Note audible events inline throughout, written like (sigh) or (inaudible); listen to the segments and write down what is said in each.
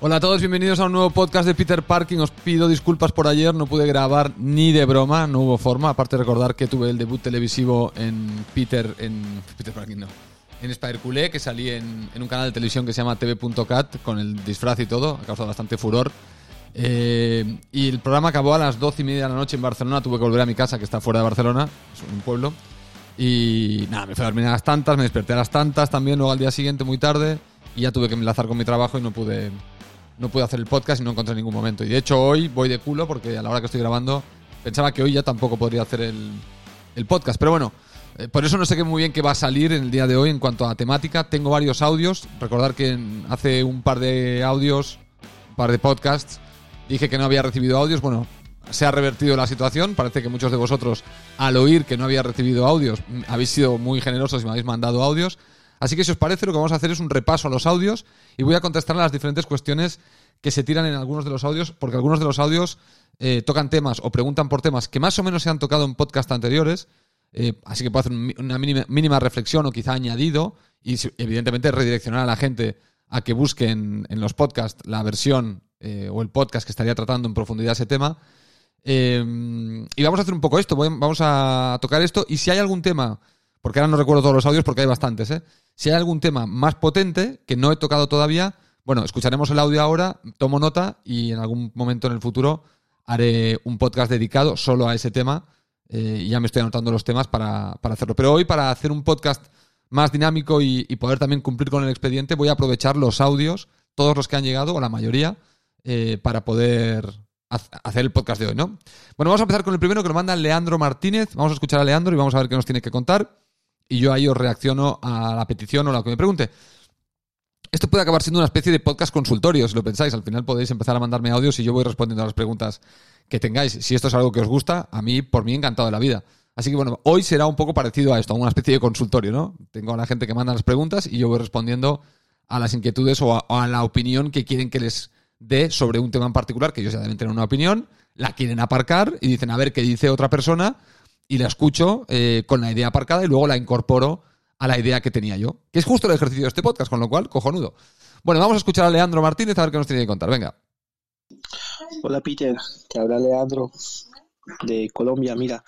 Hola a todos, bienvenidos a un nuevo podcast de Peter Parking. Os pido disculpas por ayer, no pude grabar ni de broma, no hubo forma. Aparte de recordar que tuve el debut televisivo en Peter, en Peter Parking, no, en Spider Culé, que salí en, en un canal de televisión que se llama TV.cat con el disfraz y todo, ha causado bastante furor. Eh, y el programa acabó a las 12 y media de la noche en Barcelona. Tuve que volver a mi casa, que está fuera de Barcelona, es un pueblo. Y nada, me fui a dormir a las tantas, me desperté a las tantas también, luego al día siguiente muy tarde. Y ya tuve que enlazar con mi trabajo y no pude, no pude hacer el podcast y no encontré ningún momento. Y de hecho hoy voy de culo porque a la hora que estoy grabando pensaba que hoy ya tampoco podría hacer el, el podcast. Pero bueno, eh, por eso no sé qué muy bien qué va a salir en el día de hoy en cuanto a temática. Tengo varios audios. Recordar que hace un par de audios, un par de podcasts, dije que no había recibido audios. Bueno, se ha revertido la situación. Parece que muchos de vosotros, al oír que no había recibido audios, m- habéis sido muy generosos y me habéis mandado audios. Así que si os parece, lo que vamos a hacer es un repaso a los audios y voy a contestar a las diferentes cuestiones que se tiran en algunos de los audios, porque algunos de los audios eh, tocan temas o preguntan por temas que más o menos se han tocado en podcast anteriores. Eh, así que puedo hacer una mínima, mínima reflexión o quizá añadido y evidentemente redireccionar a la gente a que busquen en los podcasts la versión eh, o el podcast que estaría tratando en profundidad ese tema. Y vamos a hacer un poco esto, voy- vamos a tocar esto y si hay algún tema, porque ahora no recuerdo todos los audios porque hay bastantes, si hay algún tema más potente que no he tocado todavía, bueno, escucharemos el audio ahora, tomo nota y en algún momento en el futuro haré un podcast dedicado solo a ese tema eh, y ya me estoy anotando los temas para, para hacerlo. Pero hoy, para hacer un podcast más dinámico y, poder también cumplir con el expediente, voy a aprovechar los audios, todos los que han llegado, o la mayoría, eh, para poder hacer el podcast de hoy, ¿no? Bueno, vamos a empezar con el primero que lo manda Leandro Martínez. Vamos a escuchar a Leandro y vamos a ver qué nos tiene que contar. Y yo ahí os reacciono a la petición o a lo que me pregunte. Esto puede acabar siendo una especie de podcast consultorio, si lo pensáis. Al final podéis empezar a mandarme audios y yo voy respondiendo a las preguntas que tengáis. Si esto es algo que os gusta, a mí, por mí, encantado de la vida. Así que bueno, hoy será un poco parecido a esto, a una especie de consultorio, ¿no? Tengo a la gente que manda las preguntas y yo voy respondiendo a las inquietudes o a, la opinión que quieren que les dé sobre un tema en particular, que ellos ya deben tener una opinión, la quieren aparcar y dicen a ver qué dice otra persona y la escucho eh, con la idea aparcada y luego la incorporo a la idea que tenía yo. Que es justo el ejercicio de este podcast, con lo cual, cojonudo. Bueno, vamos a escuchar a Leandro Martínez a ver qué nos tiene que contar. Venga. Hola Peter, te habla Leandro de Colombia. Mira,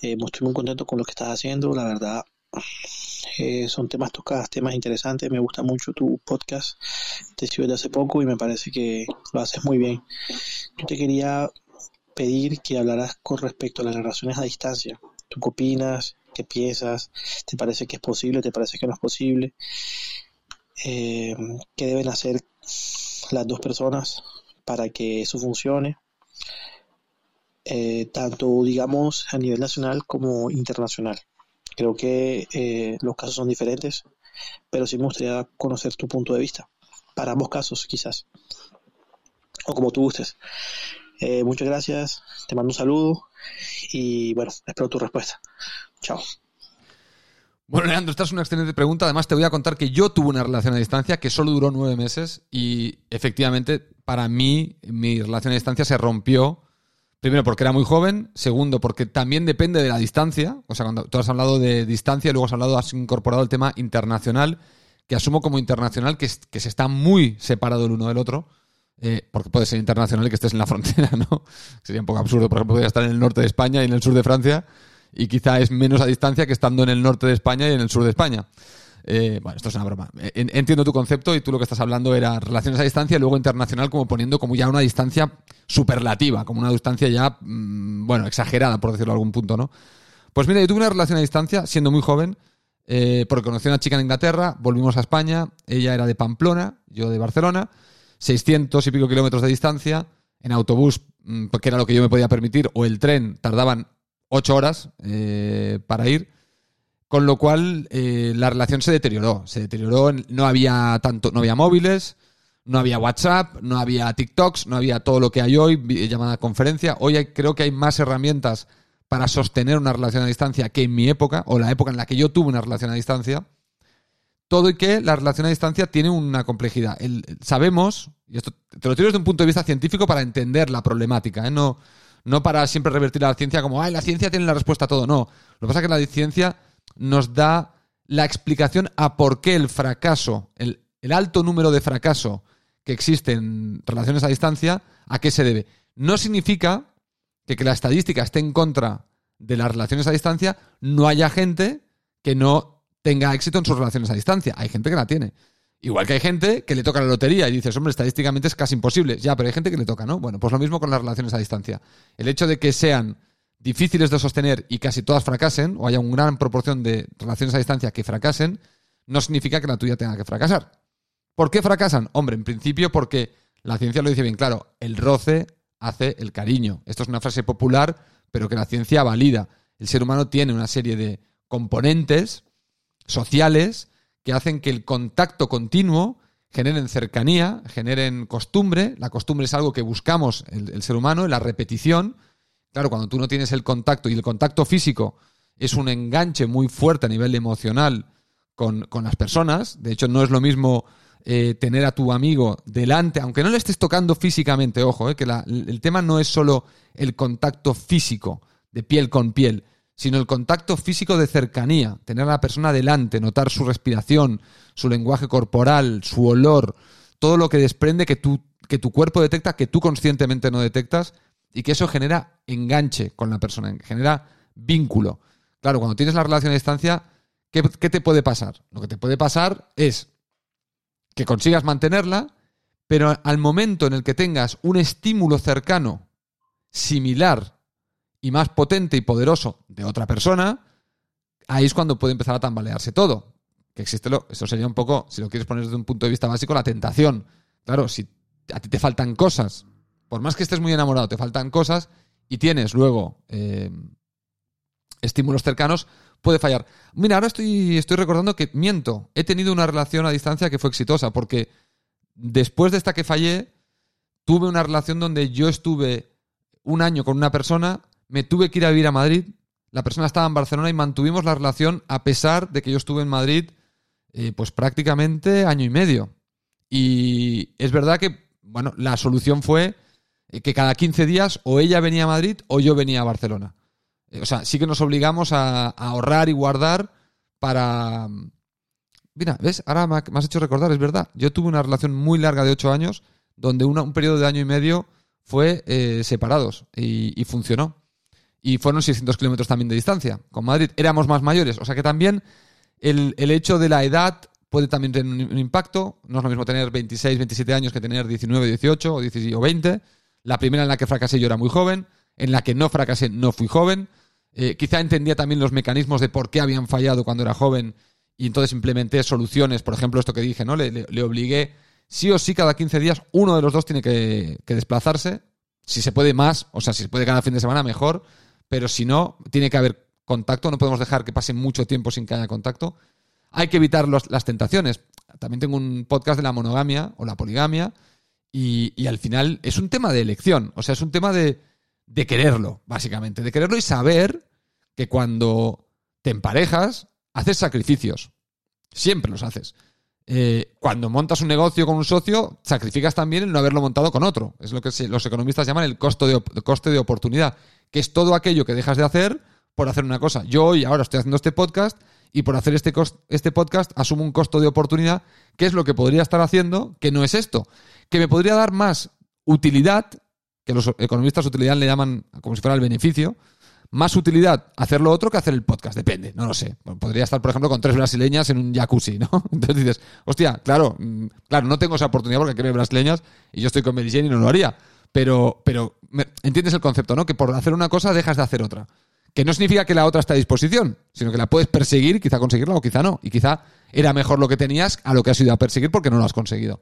eh, estoy muy contento con lo que estás haciendo, la verdad. eh, son temas tocados, temas interesantes. Me gusta mucho tu podcast. Te sigo desde hace poco y me parece que lo haces muy bien. Yo te quería pedir que hablaras con respecto a las relaciones a distancia. ¿Tú qué opinas? ¿Qué piensas? ¿Te parece que es posible? ¿Te parece que no es posible? Eh, ¿Qué deben hacer las dos personas para que eso funcione? eh, tanto digamos a nivel nacional como internacional. Creo que eh, los casos son diferentes, pero sí me gustaría conocer tu punto de vista para ambos casos quizás, o como tú gustes. Muchas gracias, te mando un saludo y bueno, espero tu respuesta. Bueno, Leandro, esta es una excelente pregunta. Además, te voy a contar que yo tuve una relación a distancia que solo duró nueve meses y efectivamente, para mí, mi relación a distancia se rompió. Primero, porque era muy joven. Segundo, porque también depende de la distancia. O sea, cuando tú has hablado de distancia y luego has hablado, has incorporado el tema internacional, que asumo como internacional, que se está muy separado el uno del otro. Eh, porque puede ser internacional y que estés en la (laughs) frontera, ¿no? Sería un poco absurdo. Por ejemplo, podría estar en el norte de España y en el sur de Francia y quizá es menos a distancia que estando en el norte de España y en el sur de España. Eh, bueno, esto es una broma. Eh, en- Entiendo tu concepto y tú lo que estás hablando era relaciones a distancia y luego internacional como poniendo como ya una distancia superlativa, como una distancia ya, mm, bueno, exagerada, por decirlo a algún punto, ¿no? Pues mira, yo tuve una relación a distancia siendo muy joven, eh, porque conocí a una chica en Inglaterra, volvimos a España, ella era de Pamplona, yo de Barcelona, 600 y pico kilómetros de distancia, en autobús, mm, porque era lo que yo me podía permitir, o el tren, tardaban 8 horas eh, para ir, con lo cual eh, la relación se deterioró, se deterioró, no había tanto, no había móviles, no había WhatsApp, no había TikToks, no había todo lo que hay hoy, llamada conferencia. Hoy hay- creo que hay más herramientas para sostener una relación a distancia que en mi época, o la época en la que yo tuve una relación a distancia. Todo y que la relación a distancia tiene una complejidad. El- sabemos, y esto te lo tiro desde un punto de vista científico para entender la problemática, ¿eh? no, no para siempre revertir la ciencia como, ay, la ciencia tiene la respuesta a todo. No. Lo que pasa es que la ciencia nos da la explicación a por qué el fracaso, el, el alto número de fracaso que existen relaciones a distancia, ¿a qué se debe? No significa que, que la estadística esté en contra de las relaciones a distancia, no haya gente que no tenga éxito en sus relaciones a distancia. Hay gente que la tiene. Igual que hay gente que le toca la lotería y dices, hombre, estadísticamente es casi imposible. Ya, pero hay gente que le toca, ¿no? Bueno, pues lo mismo con las relaciones a distancia. El hecho de que sean difíciles de sostener y casi todas fracasen, o haya una gran proporción de relaciones a distancia que fracasen, no significa que la tuya tenga que fracasar. ¿Por qué fracasan? Hombre, en principio porque la ciencia lo dice bien claro, el roce hace el cariño. Esto es una frase popular, pero que la ciencia valida. El ser humano tiene una serie de componentes sociales que hacen que el contacto continuo generen cercanía, generen costumbre. La costumbre es algo que buscamos el, ser humano, la repetición. Claro, cuando tú no tienes el contacto y el contacto físico es un enganche muy fuerte a nivel emocional con, las personas. De hecho, no es lo mismo eh, tener a tu amigo delante, aunque no le estés tocando físicamente, ojo, eh, que el tema no es solo el contacto físico de piel con piel, sino el contacto físico de cercanía, tener a la persona delante, notar su respiración, su lenguaje corporal, su olor, todo lo que desprende que, que tu cuerpo detecta que tú conscientemente no detectas y que eso genera enganche con la persona, genera vínculo. Claro, cuando tienes la relación a distancia, ¿qué, ¿qué te puede pasar? Lo que te puede pasar es que consigas mantenerla, pero al momento en el que tengas un estímulo cercano similar y más potente y poderoso de otra persona, ahí es cuando puede empezar a tambalearse todo. Que existe lo, eso sería un poco, si lo quieres poner desde un punto de vista básico, la tentación. Claro, si a ti te faltan cosas, por más que estés muy enamorado, te faltan cosas y tienes luego eh, estímulos cercanos, puede fallar. Mira, ahora estoy, estoy recordando que miento. He tenido una relación a distancia que fue exitosa, porque después de esta que fallé, tuve una relación donde yo estuve un año con una persona me tuve que ir a vivir a Madrid. La persona estaba en Barcelona y mantuvimos la relación a pesar de que yo estuve en Madrid eh, pues prácticamente año y medio. Y es verdad que, bueno, la solución fue eh, que cada 15 días o ella venía a Madrid o yo venía a Barcelona. Eh, o sea, sí que nos obligamos a, ahorrar y guardar para... Mira, ¿ves? Ahora me has hecho recordar, es verdad. Yo tuve una relación muy larga de 8 años donde un periodo de año y medio fue separados y funcionó y fueron 600 kilómetros también de distancia. Con Madrid éramos más mayores, o sea que también el, hecho de la edad puede también tener un, impacto. No es lo mismo tener 26, 27 años que tener 19, 18 o, 16, o 20. La primera en la que fracasé yo era muy joven, en la que no fracasé no fui joven. Eh, quizá entendía también los mecanismos de por qué habían fallado cuando era joven y entonces implementé soluciones, por ejemplo, esto que dije, ¿no? Le, obligué, sí o sí, cada 15 días, uno de los dos tiene que, que desplazarse. Si se puede más, o sea, si se puede cada fin de semana, mejor pero si no, tiene que haber contacto, no podemos dejar que pase mucho tiempo sin que haya contacto. Hay que evitar las tentaciones. También tengo un podcast de la monogamia o la poligamia y, al final es un tema de elección, o sea, es un tema de, de quererlo, básicamente, de quererlo y saber que cuando te emparejas, haces sacrificios. Siempre los haces. Eh, cuando montas un negocio con un socio, sacrificas también el no haberlo montado con otro. Es lo que los economistas llaman el costo de, coste de oportunidad que es todo aquello que dejas de hacer por hacer una cosa. Yo hoy ahora estoy haciendo este podcast y por hacer este, este podcast asumo un costo de oportunidad, que es lo que podría estar haciendo, que no es esto, que me podría dar más utilidad, que los economistas utilidad le llaman como si fuera el beneficio, más utilidad hacer lo otro que hacer el podcast, depende, no lo sé. Podría estar, por ejemplo, con tres brasileñas en un jacuzzi, ¿no? (laughs) Entonces dices, hostia, claro, mm, claro, no tengo esa oportunidad porque quiero brasileñas y yo estoy con Mary y no lo haría. Pero, pero entiendes el concepto, ¿no? Que por hacer una cosa dejas de hacer otra. Que no significa que la otra esté a disposición, sino que la puedes perseguir, quizá conseguirla o quizá no. Y quizá era mejor lo que tenías a lo que has ido a perseguir porque no lo has conseguido.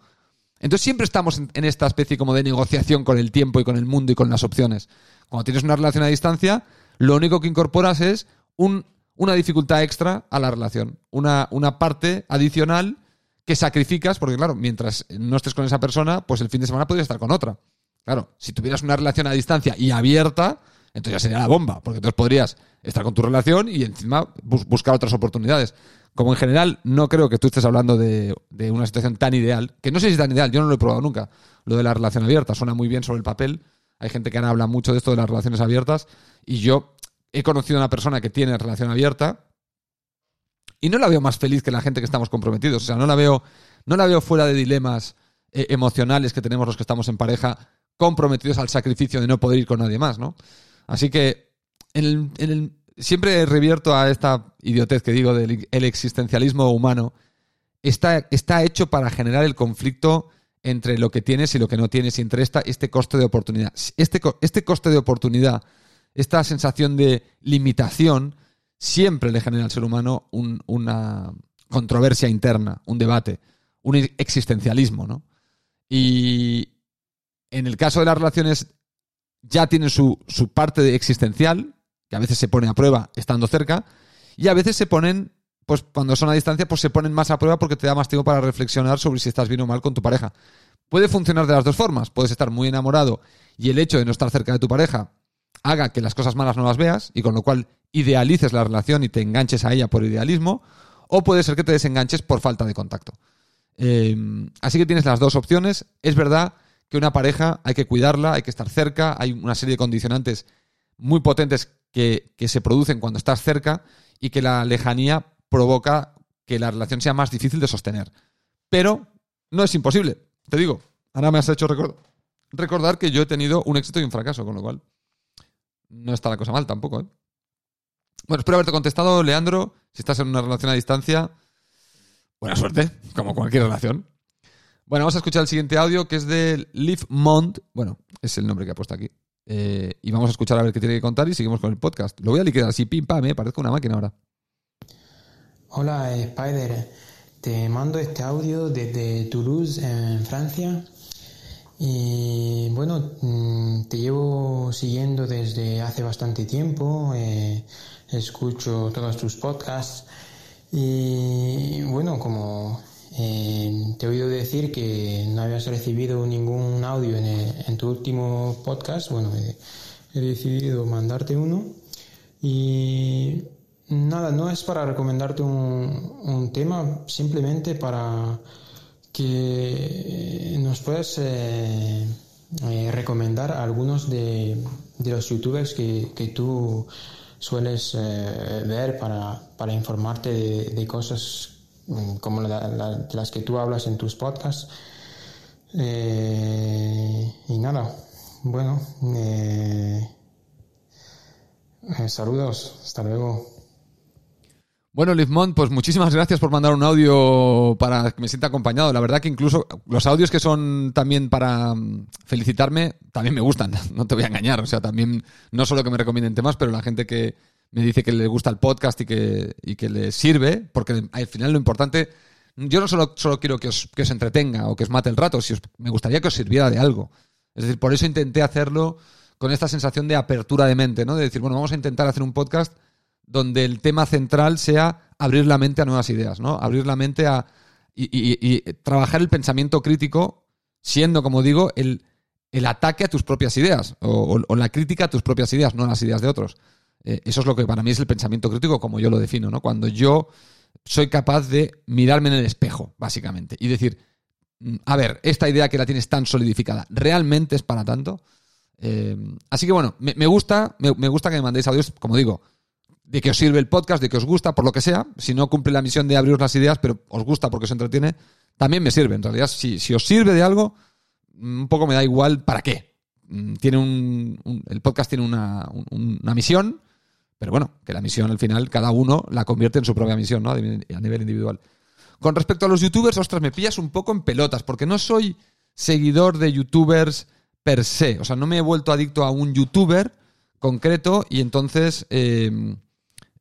Entonces siempre estamos en, esta especie como de negociación con el tiempo y con el mundo y con las opciones. Cuando tienes una relación a distancia, lo único que incorporas es una dificultad extra a la relación, una, una parte adicional que sacrificas, porque claro, mientras no estés con esa persona, pues el fin de semana podrías estar con otra. Claro, si tuvieras una relación a distancia y abierta, entonces ya sería la bomba, porque entonces podrías estar con tu relación y encima buscar otras oportunidades. Como en general no creo que tú estés hablando de, una situación tan ideal, que no sé si es tan ideal, yo no lo he probado nunca, lo de la relación abierta, suena muy bien sobre el papel, hay gente que ahora habla mucho de esto de las relaciones abiertas y yo he conocido a una persona que tiene relación abierta y no la veo más feliz que la gente que estamos comprometidos, o sea, no la veo, no la veo fuera de dilemas eh, emocionales que tenemos los que estamos en pareja, comprometidos al sacrificio de no poder ir con nadie más, ¿no? Así que en el, siempre revierto a esta idiotez que digo del existencialismo humano. Está, está hecho para generar el conflicto entre lo que tienes y lo que no tienes, y entre esta, este coste de oportunidad. Este, este coste de oportunidad, esta sensación de limitación, siempre le genera al ser humano una controversia interna, un debate, un existencialismo, ¿no? Y en el caso de las relaciones ya tiene su, su parte de existencial, que a veces se pone a prueba estando cerca, y a veces se ponen, pues cuando son a distancia, pues se ponen más a prueba porque te da más tiempo para reflexionar sobre si estás bien o mal con tu pareja. Puede funcionar de las dos formas. Puedes estar muy enamorado y el hecho de no estar cerca de tu pareja haga que las cosas malas no las veas y con lo cual idealices la relación y te enganches a ella por idealismo, o puede ser que te desenganches por falta de contacto. Eh, así que tienes las dos opciones. Es verdad que una pareja hay que cuidarla, hay que estar cerca, hay una serie de condicionantes muy potentes que, se producen cuando estás cerca y que la lejanía provoca que la relación sea más difícil de sostener. Pero no es imposible. Te digo, ahora me has hecho recordar que yo he tenido un éxito y un fracaso, con lo cual no está la cosa mal tampoco. ¿eh? Bueno, espero haberte contestado, Leandro. Si estás en una relación a distancia, buena suerte, como cualquier relación. Bueno, vamos a escuchar el siguiente audio que es de Liv Mond. Bueno, es el nombre que ha puesto aquí. Eh, y vamos a escuchar a ver qué tiene que contar y seguimos con el podcast. Lo voy a liquidar así, pim pam, me eh, parezco una máquina ahora. Hola Spider, te mando este audio desde Toulouse, en Francia. Y bueno, mm, te llevo siguiendo desde hace bastante tiempo, eh, escucho todos tus podcasts y bueno, como eh, te he oído decir que no habías recibido ningún audio en, tu último podcast. Bueno, he, decidido mandarte uno. Y nada, no es para recomendarte un, tema, simplemente para que nos puedas eh, eh, recomendar algunos de, los youtubers que, tú sueles ver para, informarte de cosas Mm, como las que tú hablas en tus podcasts. Eh, y nada, bueno, eh, eh, saludos, hasta luego. Bueno, Lizmont, pues muchísimas gracias por mandar un audio para que me sienta acompañado. La verdad que incluso los audios que son también para mm, felicitarme, también me gustan, (laughs) no te voy a engañar. O sea, también, no solo que me recomienden temas, pero la gente que, me dice que le gusta el podcast y que, y que le sirve, porque al final lo importante, yo no solo, solo quiero que os, que os entretenga o que os mate el rato, si me gustaría que os sirviera de algo. Es decir, por eso intenté hacerlo con esta sensación de apertura de mente, ¿no? De decir, bueno, vamos a intentar hacer un podcast donde el tema central sea abrir la mente a nuevas ideas, ¿no? Abrir la mente a... y, trabajar el pensamiento crítico siendo, como digo, el, el ataque a tus propias ideas o, la crítica a tus propias ideas, no a las ideas de otros. Eh, eso es lo que para mí es el pensamiento crítico, como yo lo defino, ¿no? Cuando yo soy capaz de mirarme en el espejo, básicamente, y decir, mm, a ver, esta idea que la tienes tan solidificada, ¿realmente es para tanto? Eh, así que bueno, me, gusta, me, gusta que me mandéis audios, como digo, de que os sirve el podcast, de que os gusta, por lo que sea. Si no cumple la misión de abriros las ideas, pero os gusta porque os entretiene, también me sirve. En realidad, si, si os sirve de algo, un poco me da igual para qué. Mm, tiene un, el podcast tiene una, una misión pero bueno, que la misión al final cada uno la convierte en su propia misión, ¿no? A nivel individual. Con respecto a los youtubers, ostras, me pillas un poco en pelotas, porque no soy seguidor de youtubers per se. O sea, no me he vuelto adicto a un youtuber concreto y entonces eh,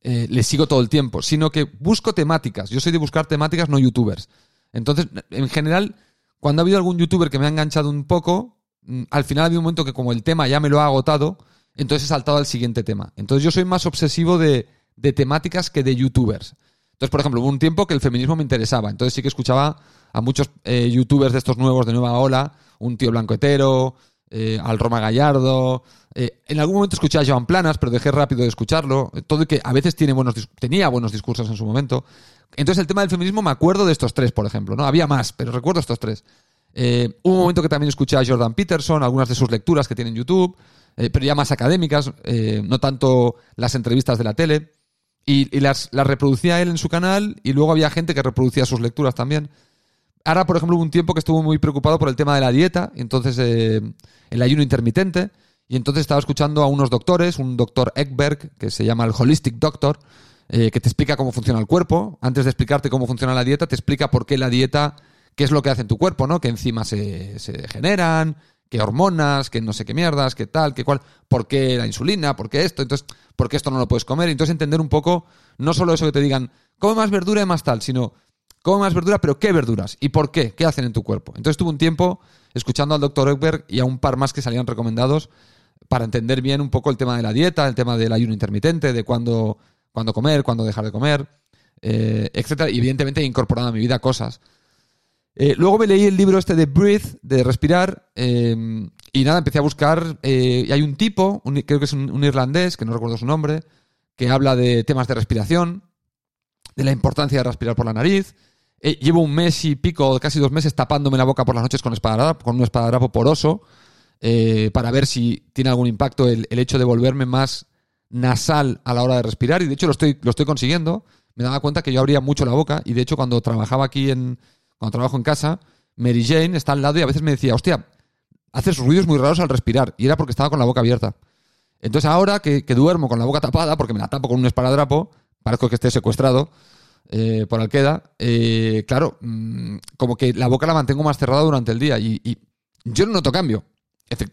eh, le sigo todo el tiempo, sino que busco temáticas. Yo soy de buscar temáticas, no youtubers. Entonces, en general, cuando ha habido algún youtuber que me ha enganchado un poco, mm, al final ha habido un momento que como el tema ya me lo ha agotado, entonces he saltado al siguiente tema. Entonces yo soy más obsesivo de, temáticas que de youtubers. Entonces, por ejemplo, hubo un tiempo que el feminismo me interesaba. Entonces sí que escuchaba a muchos eh, youtubers de estos nuevos de nueva ola, un tío blanco hetero, eh, al Roma Gallardo. Eh, en algún momento escuché a Joan Planas, pero dejé rápido de escucharlo. Todo y que a veces tiene buenos, tenía buenos discursos en su momento. Entonces el tema del feminismo me acuerdo de estos tres, por ejemplo. ¿no? Había más, pero recuerdo estos tres. hubo un momento que también escuché a Jordan Peterson, algunas de sus lecturas que tiene en YouTube. Eh, pero ya más académicas, eh, no tanto las entrevistas de la tele. Y, las, reproducía él en su canal y luego había gente que reproducía sus lecturas también. Ahora, por ejemplo, hubo un tiempo que estuvo muy preocupado por el tema de la dieta, entonces eh, el ayuno intermitente, y entonces estaba escuchando a unos doctores, un doctor Ekberg, que se llama el Holistic Doctor, eh, que te explica cómo funciona el cuerpo. Antes de explicarte cómo funciona la dieta, te explica por qué la dieta, qué es lo que hace en tu cuerpo, ¿no? Qué enzimas se, se generan, qué hormonas, qué no sé qué mierdas, qué tal, qué cual, por qué la insulina, por qué esto, entonces, por qué esto no lo puedes comer. Entonces entender un poco, no solo eso que te digan, come más verdura y más tal, sino come más verdura, pero qué verduras y por qué, qué hacen en tu cuerpo. Entonces tuve un tiempo escuchando al doctor Ekberg y a un par más que salían recomendados para entender bien un poco el tema de la dieta, el tema del ayuno intermitente, de cuándo, cuándo comer, cuándo dejar de comer, eh, etcétera. Y evidentemente he incorporado a mi vida cosas. Eh, luego me leí el libro este de Breathe, de respirar, eh, y nada, empecé a buscar. eh, y hay un tipo, creo que es un irlandés, que no recuerdo su nombre, que habla de temas de respiración, de la importancia de respirar por la nariz. Eh, llevo un mes y pico, casi dos meses, tapándome la boca por las noches con, con un espadadrapo poroso, eh, para ver si tiene algún impacto el, hecho de volverme más nasal a la hora de respirar. Y de hecho lo estoy, lo estoy consiguiendo. Me daba cuenta que yo abría mucho la boca. Y de hecho, cuando trabajaba aquí en. Cuando trabajo en casa, Mary Jane está al lado y a veces me decía, hostia, haces ruidos muy raros al respirar. Y era porque estaba con la boca abierta. Entonces ahora que, que duermo con la boca tapada, porque me la tapo con un esparadrapo, parezco que esté secuestrado eh, por Alqueda, eh, claro, mm, como que la boca la mantengo más cerrada durante el día y, yo no noto cambio.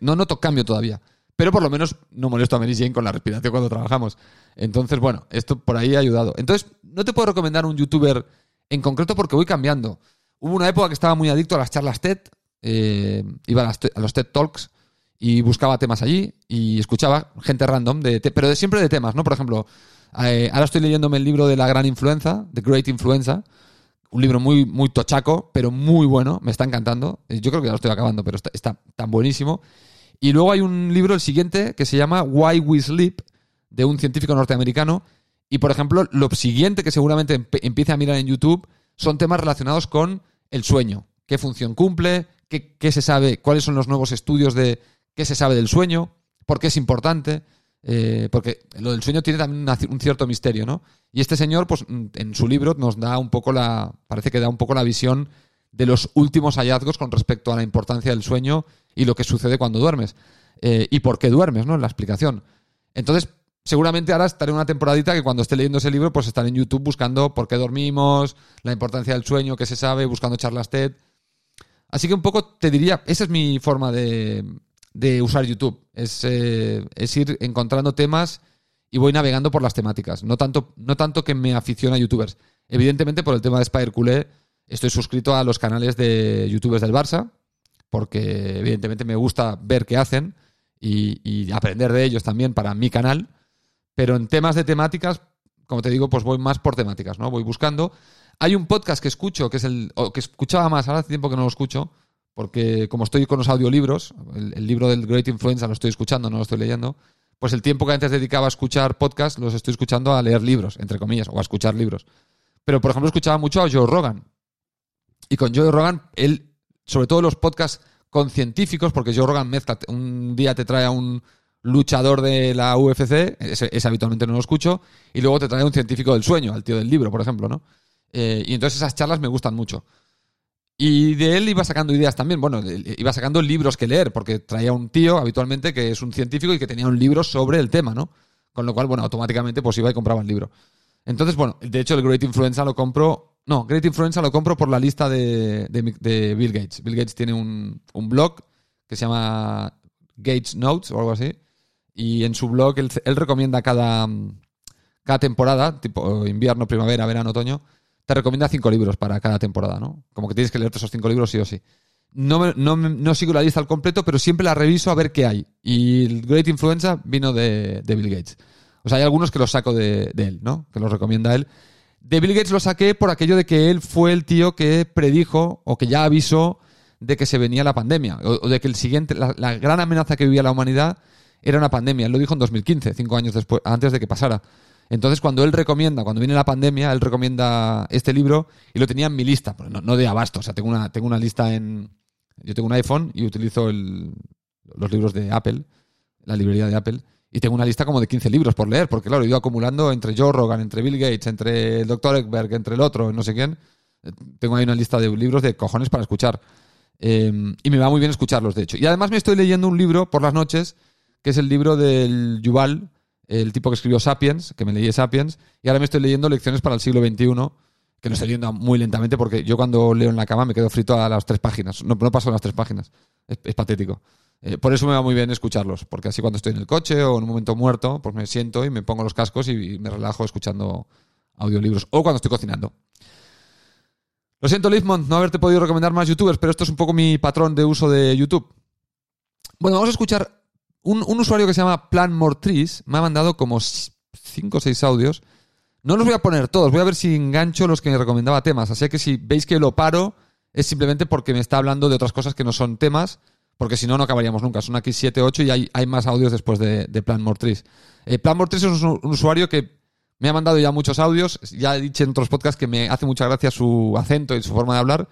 No noto cambio todavía. Pero por lo menos no molesto a Mary Jane con la respiración cuando trabajamos. Entonces, bueno, esto por ahí ha ayudado. Entonces, no te puedo recomendar un youtuber en concreto porque voy cambiando. Hubo una época que estaba muy adicto a las charlas TED, eh, iba a, las a los TED Talks y buscaba temas allí y escuchaba gente random, de pero de, siempre de temas, ¿no? Por ejemplo, eh, ahora estoy leyéndome el libro de la gran influenza, The Great Influenza, un libro muy, muy tochaco, pero muy bueno, me está encantando. Eh, Yo creo que ya lo estoy acabando, pero está, está tan buenísimo. Y luego hay un libro, el siguiente, que se llama Why We Sleep, de un científico norteamericano. Y, por ejemplo, lo siguiente que seguramente empiece a mirar en YouTube son temas relacionados con el sueño. ¿Qué función cumple? ¿Qué, qué se sabe? ¿Cuáles son los nuevos estudios de qué se sabe del sueño? ¿Por qué es importante? Eh, porque lo del sueño tiene también un cierto misterio, ¿no? Y este señor, pues, mm, en su libro nos da un poco la. Parece que da un poco la visión de los últimos hallazgos con respecto a la importancia del sueño y lo que sucede cuando duermes. Eh, y por qué duermes, ¿no? La explicación. Entonces, seguramente ahora estaré una temporadita que cuando esté leyendo ese libro, pues estaré en YouTube buscando por qué dormimos, la importancia del sueño, qué se sabe, buscando charlas TED. Así que un poco te diría, esa es mi forma de, de usar YouTube. Es, eh, es ir encontrando temas y voy navegando por las temáticas. No tanto, no tanto que me aficiona a youtubers. Evidentemente, por el tema de Spider Culé, estoy suscrito a los canales de youtubers del Barça, porque evidentemente me gusta ver qué hacen y, y aprender de ellos también para mi canal. Pero en temas de temáticas, como te digo, pues voy más por temáticas, ¿no? Voy buscando. Hay un podcast que escucho, que es el. o que escuchaba más, ahora hace tiempo que no lo escucho, porque como estoy con los audiolibros, el, libro del Great Influenza lo estoy escuchando, no lo estoy leyendo, pues el tiempo que antes dedicaba a escuchar podcast los estoy escuchando a leer libros, entre comillas, o a escuchar libros. Pero, por ejemplo, escuchaba mucho a Joe Rogan. Y con Joe Rogan, él, sobre todo los podcasts con científicos, porque Joe Rogan mezcla, un día te trae a un luchador de la UFC, ese, ese habitualmente no lo escucho, y luego te trae a un científico del sueño, al tío del libro, por ejemplo, ¿no? Eh, y entonces esas charlas me gustan mucho. Y de él iba sacando ideas también, bueno, iba sacando libros que leer, porque traía un tío habitualmente que es un científico y que tenía un libro sobre el tema, ¿no? Con lo cual, bueno, automáticamente pues iba y compraba el libro. Entonces, bueno, de hecho el Great Influenza lo compro, no, Great Influenza lo compro por la lista de, de, de Bill Gates. Bill Gates tiene un, un blog que se llama Gates Notes o algo así, y en su blog él, él recomienda cada, cada temporada, tipo invierno, primavera, verano, otoño, te recomienda cinco libros para cada temporada, ¿no? Como que tienes que leerte esos cinco libros sí o sí. No, me- no, no sigo la lista al completo, pero siempre la reviso a ver qué hay. Y el Great Influenza vino de, de Bill Gates. O sea, hay algunos que los saco de, de él, ¿no? Que los recomienda él. De Bill Gates lo saqué por aquello de que él fue el tío que predijo o que ya avisó de que se venía la pandemia o, o de que el siguiente, la, la gran amenaza que vivía la humanidad era una pandemia. Él lo dijo en 2015, cinco años después, antes de que pasara. Entonces, cuando él recomienda, cuando viene la pandemia, él recomienda este libro y lo tenía en mi lista, no, de abasto. O sea, tengo una, tengo una lista en. Yo tengo un iPhone y utilizo el- los libros de Apple, la librería de Apple, y tengo una lista como de 15 libros por leer, porque claro, he ido acumulando entre Joe Rogan, entre Bill Gates, entre el Dr. Ekberg, entre el otro, no sé quién. Tengo ahí una lista de libros de cojones para escuchar. Eh, y me va muy bien escucharlos, de hecho. Y además me estoy leyendo un libro por las noches, que es el libro del Yuval, el tipo que escribió Sapiens, que me leí Sapiens, y ahora me estoy leyendo Lecciones para el siglo XXI, que lo estoy leyendo muy lentamente porque yo cuando leo en la cama me quedo frito a las tres páginas. No, paso las tres páginas. Es, patético. Eh, por eso me va muy bien escucharlos, porque así cuando estoy en el coche o en un momento muerto, pues me siento y me pongo los cascos y me relajo escuchando audiolibros o cuando estoy cocinando. Lo siento, Lizmond, no haberte podido recomendar más youtubers, pero esto es un poco mi patrón de uso de YouTube. Bueno, vamos a escuchar un, usuario que se llama Plan Mortris. Me ha mandado como 5 o 6 audios. No los voy a poner todos, voy a ver si engancho los que me recomendaba temas. Así que si veis que lo paro, es simplemente porque me está hablando de otras cosas que no son temas, porque si no, no acabaríamos nunca. Son aquí 7, 8 y hay, hay más audios después de, Plan Mortris. Eh, Plan Mortris es un usuario que me ha mandado ya muchos audios. Ya he dicho en otros podcasts que me hace mucha gracia su acento y su forma de hablar.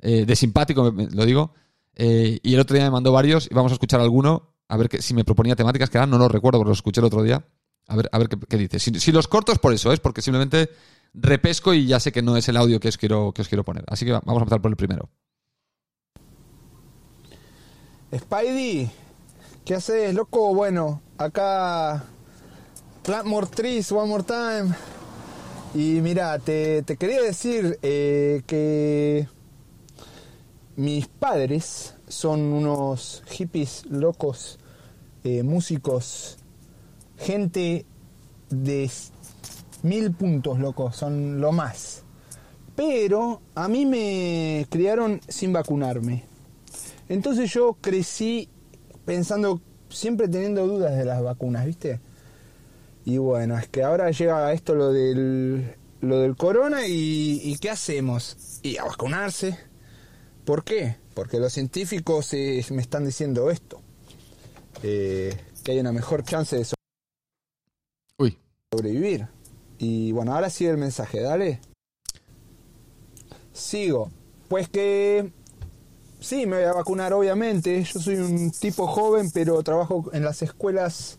Eh, de simpático, lo digo. Eh, y el otro día me mandó varios y vamos a escuchar alguno. A ver que, si me proponía temáticas que ahora no lo recuerdo porque lo escuché el otro día. A ver, a ver qué, dice. Si, los corto es por eso, es porque simplemente repesco y ya sé que no es el audio que os quiero, que os quiero poner. Así que vamos a empezar por el primero. Spidey, ¿qué haces, loco? Bueno, acá Plant More Trees, One More Time. Y mira, te, quería decir eh, que mis padres son unos hippies locos, eh, músicos, gente de mil puntos locos, son lo más. Pero a mí me criaron sin vacunarme. Entonces yo crecí pensando, siempre teniendo dudas de las vacunas, ¿viste? Y bueno, es que ahora llega esto lo del, lo del corona y, ¿qué hacemos? Y a vacunarse. ¿Por qué? Porque los científicos eh, me están diciendo esto. Eh, que hay una mejor chance de sobrevivir. Y bueno, ahora sigue el mensaje, dale. Sigo. Pues que sí, me voy a vacunar obviamente. Yo soy un tipo joven, pero trabajo en las escuelas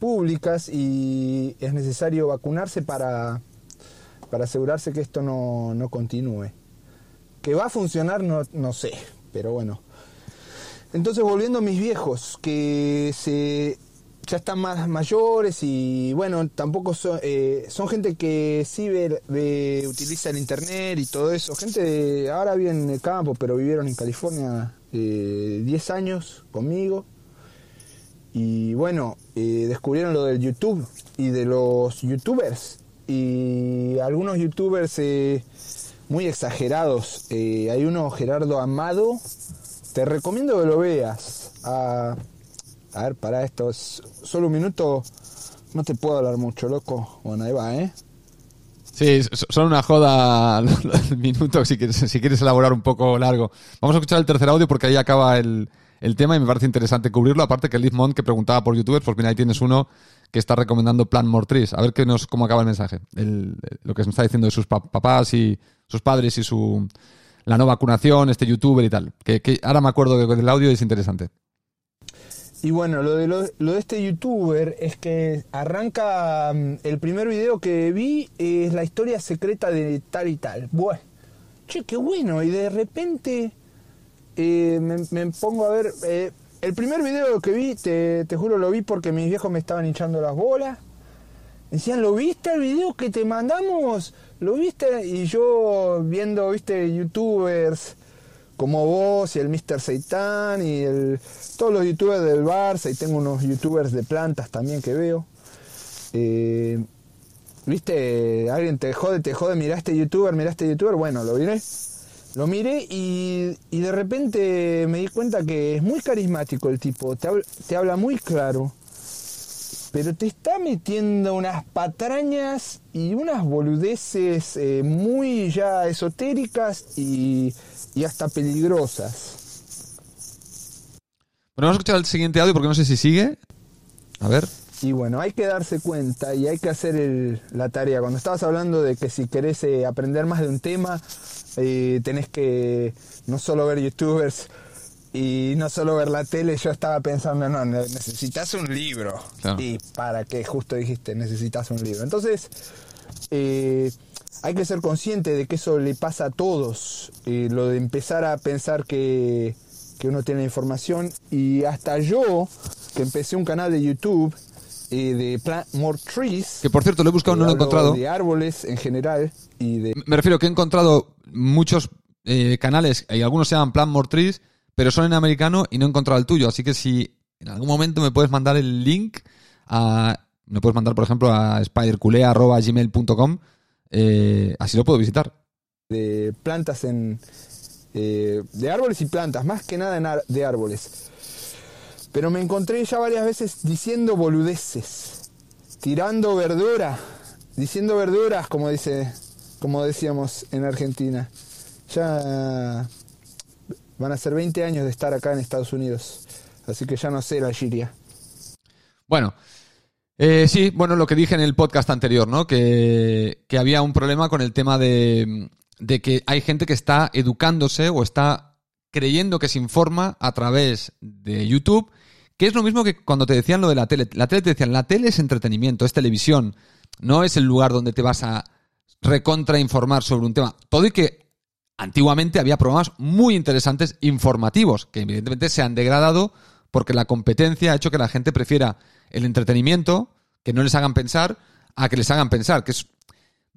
públicas y es necesario vacunarse para, para asegurarse que esto no, no continúe. Que va a funcionar no, no sé, pero bueno. Entonces volviendo a mis viejos, que se ya están más mayores y bueno, tampoco son, eh, son gente que sí ve, utiliza el internet y todo eso. Gente de, ahora viven en el campo, pero vivieron en California eh, 10 años conmigo. Y bueno, eh, descubrieron lo del YouTube y de los youtubers. Y algunos youtubers eh, muy exagerados. Eh, hay uno, Gerardo Amado. Te recomiendo que lo veas. a ver, para esto. Solo un minuto. No te puedo hablar mucho, loco. Bueno, ahí va, ¿eh? Sí, son una joda (laughs) el minuto si quieres, si quieres elaborar un poco largo. Vamos a escuchar el tercer audio porque ahí acaba el, el tema y me parece interesante cubrirlo. Aparte que Liz que preguntaba por youtubers, pues mira, ahí tienes uno que está recomendando Plan Mortris. A ver qué nos, cómo acaba el mensaje. lo que me está diciendo de sus papás y sus padres y su la no vacunación, este youtuber y tal. Que, ahora me acuerdo que el audio es interesante. Y bueno, lo de, lo, de este youtuber es que arranca. Mm, el primer video que vi es la historia secreta de tal y tal. Bueno, che, qué bueno. Y de repente y me, pongo a ver. Eh, el primer video que vi, te, juro, lo vi porque mis viejos me estaban hinchando las bolas. Decían, ¿lo viste el video que te mandamos? ¿Lo viste? Y yo viendo, viste, youtubers como vos y el Mr. Seitan y el, todos los youtubers del Barça y tengo unos youtubers de plantas también que veo. Eh, ¿Viste? Alguien te jode, te jode, mira este youtuber, mira este youtuber. Bueno, lo diré. Lo miré y, de repente me di cuenta que es muy carismático el tipo, te habla, muy claro, pero te está metiendo unas patrañas y unas boludeces eh, muy ya esotéricas y, hasta peligrosas. Bueno, vamos a escuchar el siguiente audio porque no sé si sigue. A ver. Y bueno, hay que darse cuenta y hay que hacer la tarea. Cuando estabas hablando de que si querés eh, aprender más de un tema, y tenés que no solo ver youtubers y no solo ver la tele, yo estaba pensando, no, necesitas un libro. Y para que justo dijiste, necesitas un libro. Entonces, eh, hay que ser consciente de que eso le pasa a todos, eh, lo de empezar a pensar que, que uno tiene información y hasta yo, que empecé un canal de YouTube eh, de Plant More Trees. Que por cierto, lo he buscado, no lo he encontrado. De árboles en general y de... Me refiero que he encontrado muchos canales, y algunos se llaman Plan More Trees, pero son en americano y no he encontrado el tuyo. Así que si en algún momento me puedes mandar el link a. Me puedes mandar, por ejemplo, a spiderculea.gmail.com, eh, así lo puedo visitar. de plantas en eh, de árboles y plantas, más que nada en ar- de árboles. Pero me encontré ya varias veces diciendo boludeces, tirando verdura, diciendo verduras, como dice, como decíamos en Argentina. Ya van a ser 20 años de estar acá en Estados Unidos, así que ya no sé la giria. Bueno, eh, sí, bueno, lo que dije en el podcast anterior, ¿no? Que, que había un problema con el tema de, de que hay gente que está educándose o está creyendo que se informa a través de YouTube, que es lo mismo que cuando te decían lo de la tele. La tele te decían, la tele es entretenimiento, es televisión, no es el lugar donde te vas a recontra informar sobre un tema. Todo y que antiguamente había programas muy interesantes informativos, que evidentemente se han degradado porque la competencia ha hecho que la gente prefiera el entretenimiento, que no les hagan pensar, a que les hagan pensar, que es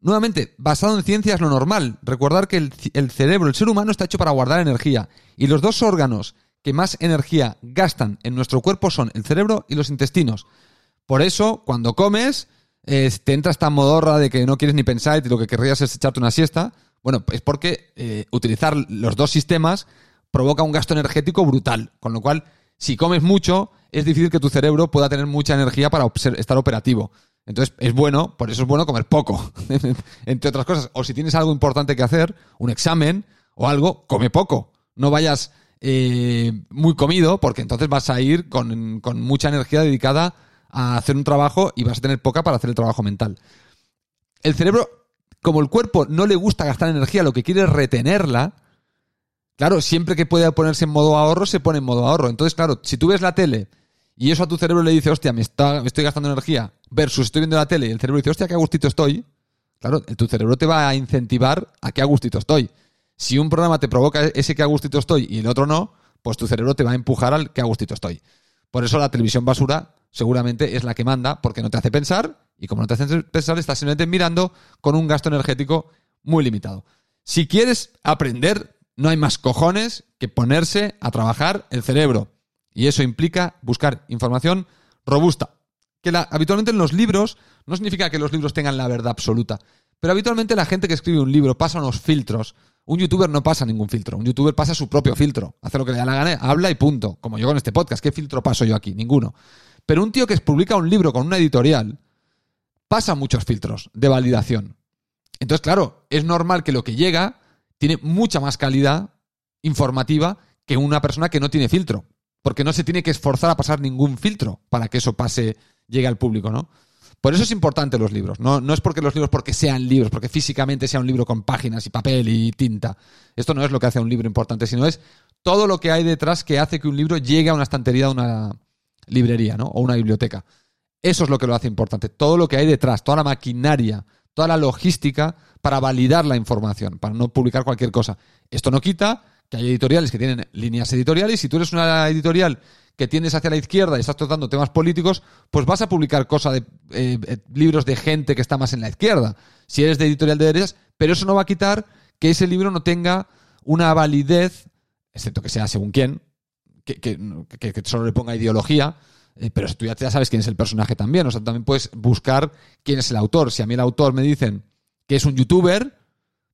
nuevamente basado en ciencia es lo normal. Recordar que el, cerebro, el ser humano está hecho para guardar energía y los dos órganos que más energía gastan en nuestro cuerpo son el cerebro y los intestinos. Por eso, cuando comes, eh, te entra esta modorra de que no quieres ni pensar y lo que querrías es echarte una siesta. Bueno, es porque eh, utilizar los dos sistemas provoca un gasto energético brutal. Con lo cual, si comes mucho, es difícil que tu cerebro pueda tener mucha energía para estar operativo. Entonces, es bueno, por eso es bueno comer poco, (laughs) entre otras cosas. O si tienes algo importante que hacer, un examen o algo, come poco. No vayas eh, muy comido, porque entonces vas a ir con mucha energía dedicada a hacer un trabajo y vas a tener poca para hacer el trabajo mental. El cerebro, como el cuerpo no le gusta gastar energía, lo que quiere es retenerla, claro, siempre que puede ponerse en modo ahorro, se pone en modo ahorro. Entonces, claro, si tú ves la tele y eso a tu cerebro le dice, hostia, me, estoy gastando energía, versus estoy viendo la tele y el cerebro dice, hostia, qué a gustito estoy, claro, tu cerebro te va a incentivar a que a gustito estoy. Si un programa te provoca ese que a gustito estoy y el otro no, pues tu cerebro te va a empujar al que a gustito estoy. Por eso la televisión basura seguramente es la que manda, porque no te hace pensar, y como no te hace pensar, estás simplemente mirando con un gasto energético muy limitado. Si quieres aprender, no hay más cojones que ponerse a trabajar el cerebro. Y eso implica buscar información robusta. Que la- habitualmente en los libros no significa que los libros tengan la verdad absoluta. Pero habitualmente la gente que escribe un libro pasa unos filtros. Un youtuber no pasa ningún filtro. Un youtuber pasa su propio filtro. Hace lo que le da la gana, habla y punto. Como yo con este podcast. ¿Qué filtro paso yo aquí? Ninguno. Pero un tío que publica un libro con una editorial pasa muchos filtros de validación. Entonces, claro, es normal que lo que llega tiene mucha más calidad informativa que una persona que no tiene filtro. Porque no se tiene que esforzar a pasar ningún filtro para que eso pase, llegue al público, ¿no? Por eso es importante los libros. No, no es porque los libros, porque sean libros, porque físicamente sea un libro con páginas y papel y tinta. Esto no es lo que hace un libro importante, sino es todo lo que hay detrás que hace que un libro llegue a una estantería de una librería, ¿no? O una biblioteca. Eso es lo que lo hace importante. Todo lo que hay detrás, toda la maquinaria, toda la logística para validar la información, para no publicar cualquier cosa. Esto no quita que hay editoriales que tienen líneas editoriales. Si tú eres una editorial que tienes hacia la izquierda y estás tratando temas políticos, pues vas a publicar cosas de eh, eh, libros de gente que está más en la izquierda. Si eres de editorial de derechas, pero eso no va a quitar que ese libro no tenga una validez, excepto que sea según quién, que, que, que- que solo le ponga ideología, eh, pero tú ya, ya sabes quién es el personaje también. O sea, también puedes buscar quién es el autor. Si a mí el autor me dicen que es un youtuber,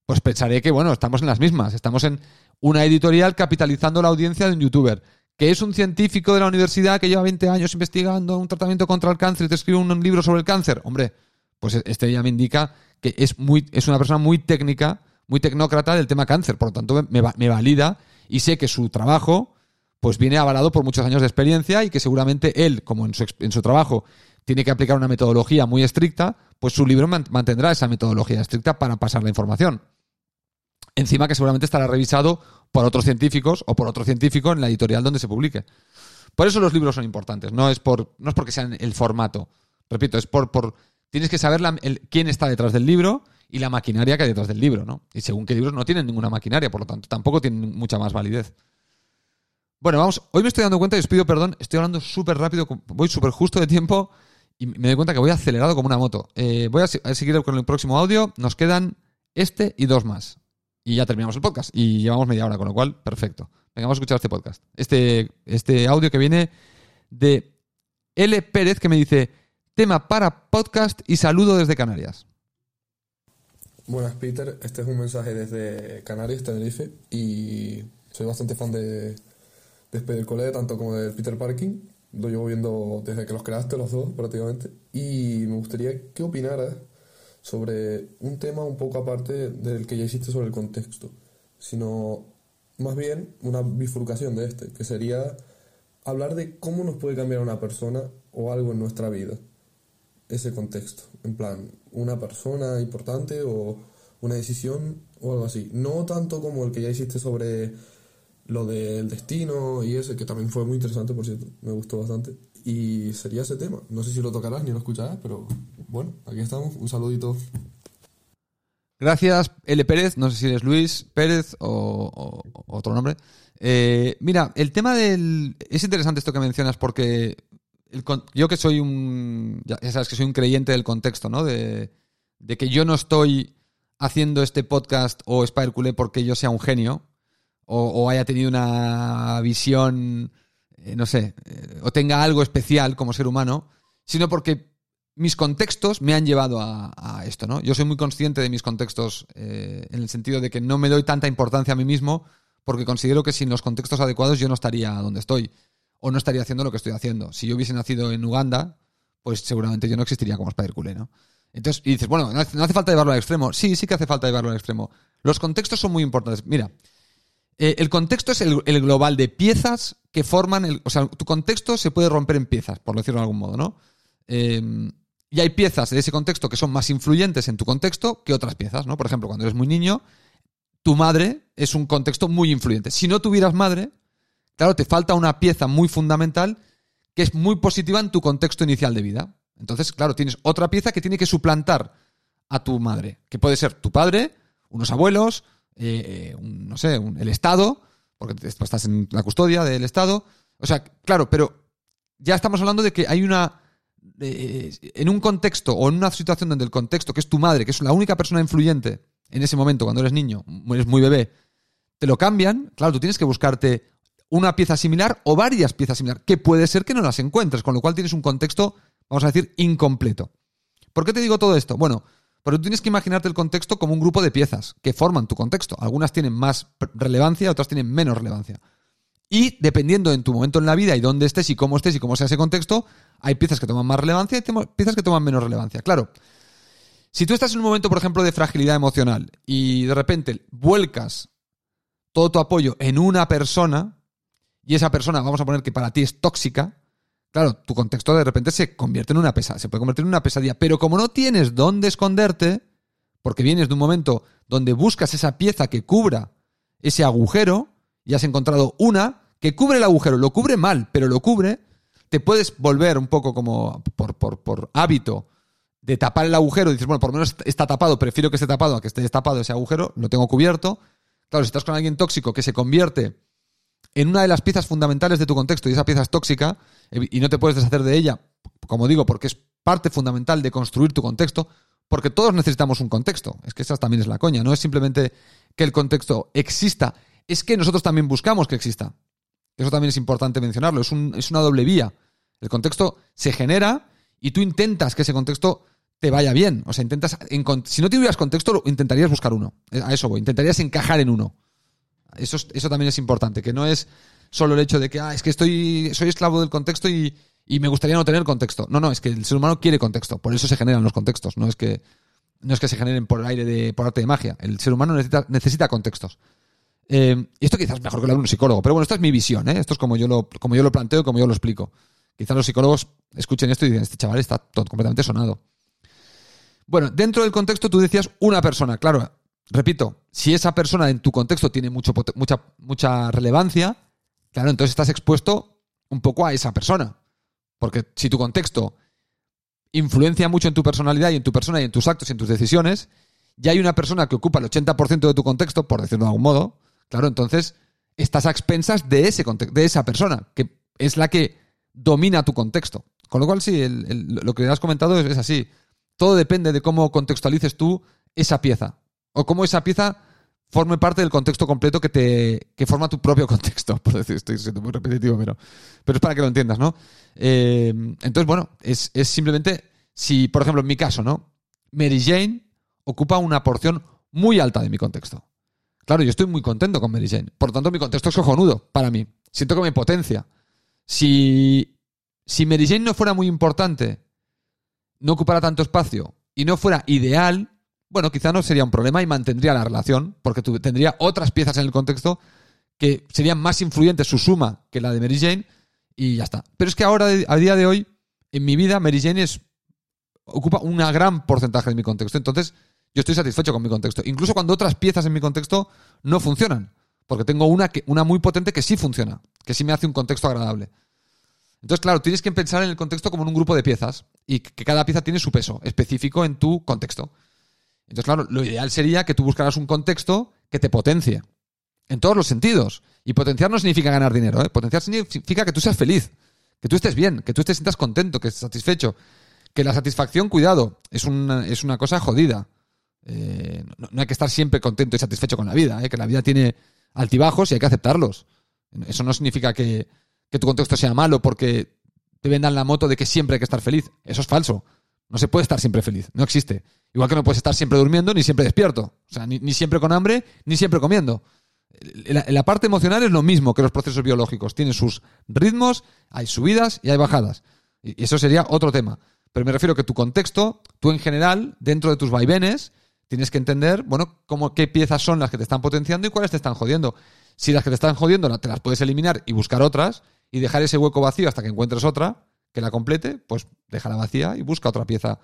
pues pensaré que, bueno, estamos en las mismas. Estamos en una editorial capitalizando la audiencia de un youtuber. Que es un científico de la universidad que lleva 20 años investigando un tratamiento contra el cáncer y te escribe un libro sobre el cáncer. Hombre, pues este ya me indica que es, muy, es una persona muy técnica, muy tecnócrata del tema cáncer. Por lo tanto, me, me valida y sé que su trabajo pues viene avalado por muchos años de experiencia y que seguramente él, como en su, en su trabajo, tiene que aplicar una metodología muy estricta, pues su libro man- mantendrá esa metodología estricta para pasar la información. Encima que seguramente estará revisado por otros científicos o por otro científico en la editorial donde se publique. Por eso los libros son importantes, no es, por, no es porque sean el formato. Repito, es por, por tienes que saber quién está detrás del libro y la maquinaria que hay detrás del libro, ¿no? Y según qué libros no tienen ninguna maquinaria, por lo tanto tampoco tienen mucha más validez. Bueno, vamos, hoy me estoy dando cuenta y os pido perdón, estoy hablando súper rápido, voy súper justo de tiempo y me doy cuenta que voy acelerado como una moto. Eh, voy a, seguir con el próximo audio, nos quedan este y dos más. Y ya terminamos el podcast y llevamos media hora, con lo cual, perfecto. Venga, vamos a escuchar este podcast. Este, este audio que viene de L. Pérez que me dice, tema para podcast y saludo desde Canarias. Buenas, Peter. Este es un mensaje desde Canarias, Tenerife, y soy bastante fan de, de Cole, tanto como del Peter Parking. Lo llevo viendo desde que los creaste, los dos, prácticamente. Y me gustaría que opinaras sobre un tema un poco aparte del que ya hiciste sobre el contexto, sino más bien una bifurcación de este, que sería hablar de cómo nos puede cambiar una persona o algo en nuestra vida ese contexto. En plan, una persona importante o una decisión o algo así. No tanto como el que ya hiciste sobre lo del destino y ese, que también fue muy interesante, por cierto, me gustó bastante. Y sería ese tema. No sé si lo tocarás ni lo escucharás, pero bueno, aquí estamos. Un saludito. Gracias, L. Pérez. No sé si eres Luis Pérez o, otro nombre. Eh, mira, el tema del... Es interesante esto que mencionas porque yo que soy un, ya sabes que soy un creyente del contexto, ¿no? De, que yo no estoy haciendo este podcast o Spider porque yo sea un genio o, haya tenido una visión, eh, no sé, eh, o tenga algo especial como ser humano, sino porque mis contextos me han llevado a, esto, ¿no? Yo soy muy consciente de mis contextos eh, en el sentido de que no me doy tanta importancia a mí mismo porque considero que sin los contextos adecuados yo no estaría donde estoy o no estaría haciendo lo que estoy haciendo. Si yo hubiese nacido en Uganda, pues seguramente yo no existiría como spider ¿no? Entonces, y dices, bueno, no hace falta llevarlo al extremo. Sí, sí que hace falta llevarlo al extremo. Los contextos son muy importantes. Mira, eh, el contexto es el, global de piezas que forman el. O sea, tu contexto se puede romper en piezas, por decirlo de algún modo, ¿no? Em, y hay piezas de ese contexto que son más influyentes en tu contexto que otras piezas, ¿no? Por ejemplo, cuando eres muy niño, tu madre es un contexto muy influyente. Si no tuvieras madre, Claro, te falta una pieza muy fundamental que es muy positiva en tu contexto inicial de vida. Entonces, claro, tienes otra pieza que tiene que suplantar a tu madre, que puede ser tu padre, unos abuelos, eh, no sé, el Estado, porque estás en la custodia del Estado. O sea, claro, pero ya estamos hablando de que hay una... Eh, en un contexto o en una situación donde el contexto, que es tu madre, que es la única persona influyente en ese momento, cuando eres niño, eres muy bebé, te lo cambian, claro, tú tienes que buscarte una pieza similar o varias piezas similares, que puede ser que no las encuentres, con lo cual tienes un contexto, vamos a decir, incompleto. ¿Por qué te digo todo esto? Bueno, porque tú tienes que imaginarte el contexto como un grupo de piezas que forman tu contexto. Algunas tienen más relevancia, otras tienen menos relevancia. Y dependiendo en tu momento en la vida y dónde estés y cómo estés y cómo sea ese contexto, hay piezas que toman más relevancia y piezas que toman menos relevancia. Claro, si tú estás en un momento, por ejemplo, de fragilidad emocional y de repente vuelcas todo tu apoyo en una persona, y esa persona, vamos a poner que para ti es tóxica, claro, tu contexto de repente se convierte en una pesadilla, se puede convertir en una pesadilla. Pero como no tienes dónde esconderte, porque vienes de un momento donde buscas esa pieza que cubra ese agujero, y has encontrado una que cubre el agujero, lo cubre mal, pero lo cubre, te puedes volver un poco como por, por, por hábito de tapar el agujero, dices, bueno, por lo menos está tapado, prefiero que esté tapado a que esté destapado ese agujero, lo tengo cubierto. Claro, si estás con alguien tóxico que se convierte en una de las piezas fundamentales de tu contexto y esa pieza es tóxica y no te puedes deshacer de ella, como digo, porque es parte fundamental de construir tu contexto, porque todos necesitamos un contexto. Es que esa también es la coña, no es simplemente que el contexto exista, es que nosotros también buscamos que exista. Eso también es importante mencionarlo, es, una doble vía. El contexto se genera y tú intentas que ese contexto te vaya bien. O sea, intentas. Si no tuvieras contexto, intentarías buscar uno. A eso voy. Intentarías encajar en uno. Eso, eso también es importante, que no es solo el hecho de que, ah, es que estoy, soy esclavo del contexto y, me gustaría no tener contexto. No, no, es que el ser humano quiere contexto, por eso se generan los contextos, no es que, no es que se generen por aire de, por arte de magia. El ser humano necesita, necesita contextos. Eh, y esto quizás es mejor que lo de un psicólogo, pero bueno, esta es mi visión, ¿eh? esto es como yo lo, como yo lo planteo, como yo lo explico. Quizás los psicólogos escuchen esto y digan, este chaval está completamente sonado. Bueno, dentro del contexto tú decías una persona, claro, repito, si esa persona en tu contexto tiene mucho, mucha, mucha relevancia, claro, entonces estás expuesto un poco a esa persona. Porque si tu contexto influencia mucho en tu personalidad y en tu persona y en tus actos y en tus decisiones, y hay una persona que ocupa el 80% de tu contexto, por decirlo de algún modo, claro, entonces estás a expensas de ese de esa persona, que es la que domina tu contexto. Con lo cual, sí, el- lo que has comentado es, es así. Todo depende de cómo contextualices tú esa pieza. O cómo esa pieza forme parte del contexto completo que te que forma tu propio (laughs) contexto. Por decir, estoy siendo muy repetitivo, pero, pero es para que lo entiendas, ¿no? Eh, entonces, bueno, es, es simplemente si, por ejemplo, en mi caso, ¿no? Mary Jane ocupa una porción muy alta de mi contexto. Claro, yo estoy muy contento con Mary Jane. Por lo tanto, mi contexto es cojonudo para mí. Siento que me potencia. Si, si Mary Jane no fuera muy importante, no ocupara tanto espacio y no fuera ideal, bueno, quizá no sería un problema y mantendría la relación, porque tendría otras piezas en el contexto que serían más influyentes su suma que la de Mary Jane y ya está. Pero es que ahora, a día de hoy, en mi vida, Mary Jane es, ocupa un gran porcentaje de mi contexto. Entonces, yo estoy satisfecho con mi contexto. Incluso cuando otras piezas en mi contexto no funcionan. Porque tengo una, que, una muy potente que sí funciona, que sí me hace un contexto agradable. Entonces, claro, tienes que pensar en el contexto como en un grupo de piezas y que cada pieza tiene su peso específico en tu contexto. Entonces, claro, lo ideal sería que tú buscaras un contexto que te potencie en todos los sentidos. Y potenciar no significa ganar dinero, ¿eh? potenciar significa que tú seas feliz, que tú estés bien, que tú te sientas contento, que estés satisfecho. Que la satisfacción, cuidado, es una, es una cosa jodida. Eh, no, hay que estar siempre contento y satisfecho con la vida, ¿eh? que la vida tiene altibajos y hay que aceptarlos. Eso no significa que, que tu contexto sea malo porque te vendan la moto de que siempre hay que estar feliz. Eso es falso. No se puede estar siempre feliz. No existe. Igual que no puedes estar siempre durmiendo ni siempre despierto. O sea, ni, siempre con hambre ni siempre comiendo. La, la parte emocional es lo mismo que los procesos biológicos. Tienen sus ritmos, hay subidas y hay bajadas. Y eso sería otro tema. Pero me refiero que tu contexto, tú en general, dentro de tus vaivenes, tienes que entender, bueno, cómo, qué piezas son las que te están potenciando y cuáles te están jodiendo. Si las que te están jodiendo te las puedes eliminar y buscar otras y dejar ese hueco vacío hasta que encuentres otra que la complete, pues déjala vacía y busca otra pieza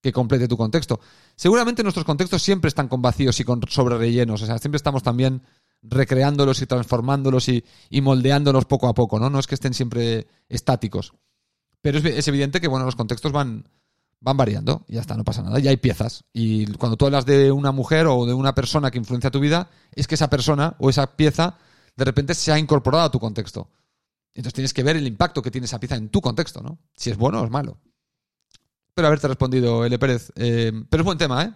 que complete tu contexto. Seguramente nuestros contextos siempre están con vacíos y con sobre rellenos, o sea, siempre estamos también recreándolos y transformándolos y, moldeándolos poco a poco, ¿no? No es que estén siempre estáticos. Pero es, evidente que, bueno, los contextos van, van variando y ya está, no pasa nada. Y hay piezas. Y cuando tú hablas de una mujer o de una persona que influencia tu vida, es que esa persona o esa pieza de repente se ha incorporado a tu contexto. Entonces tienes que ver el impacto que tiene esa pieza en tu contexto, ¿no? Si es bueno o es malo. Espero haberte respondido, L. Pérez. Eh, pero es buen tema, ¿eh?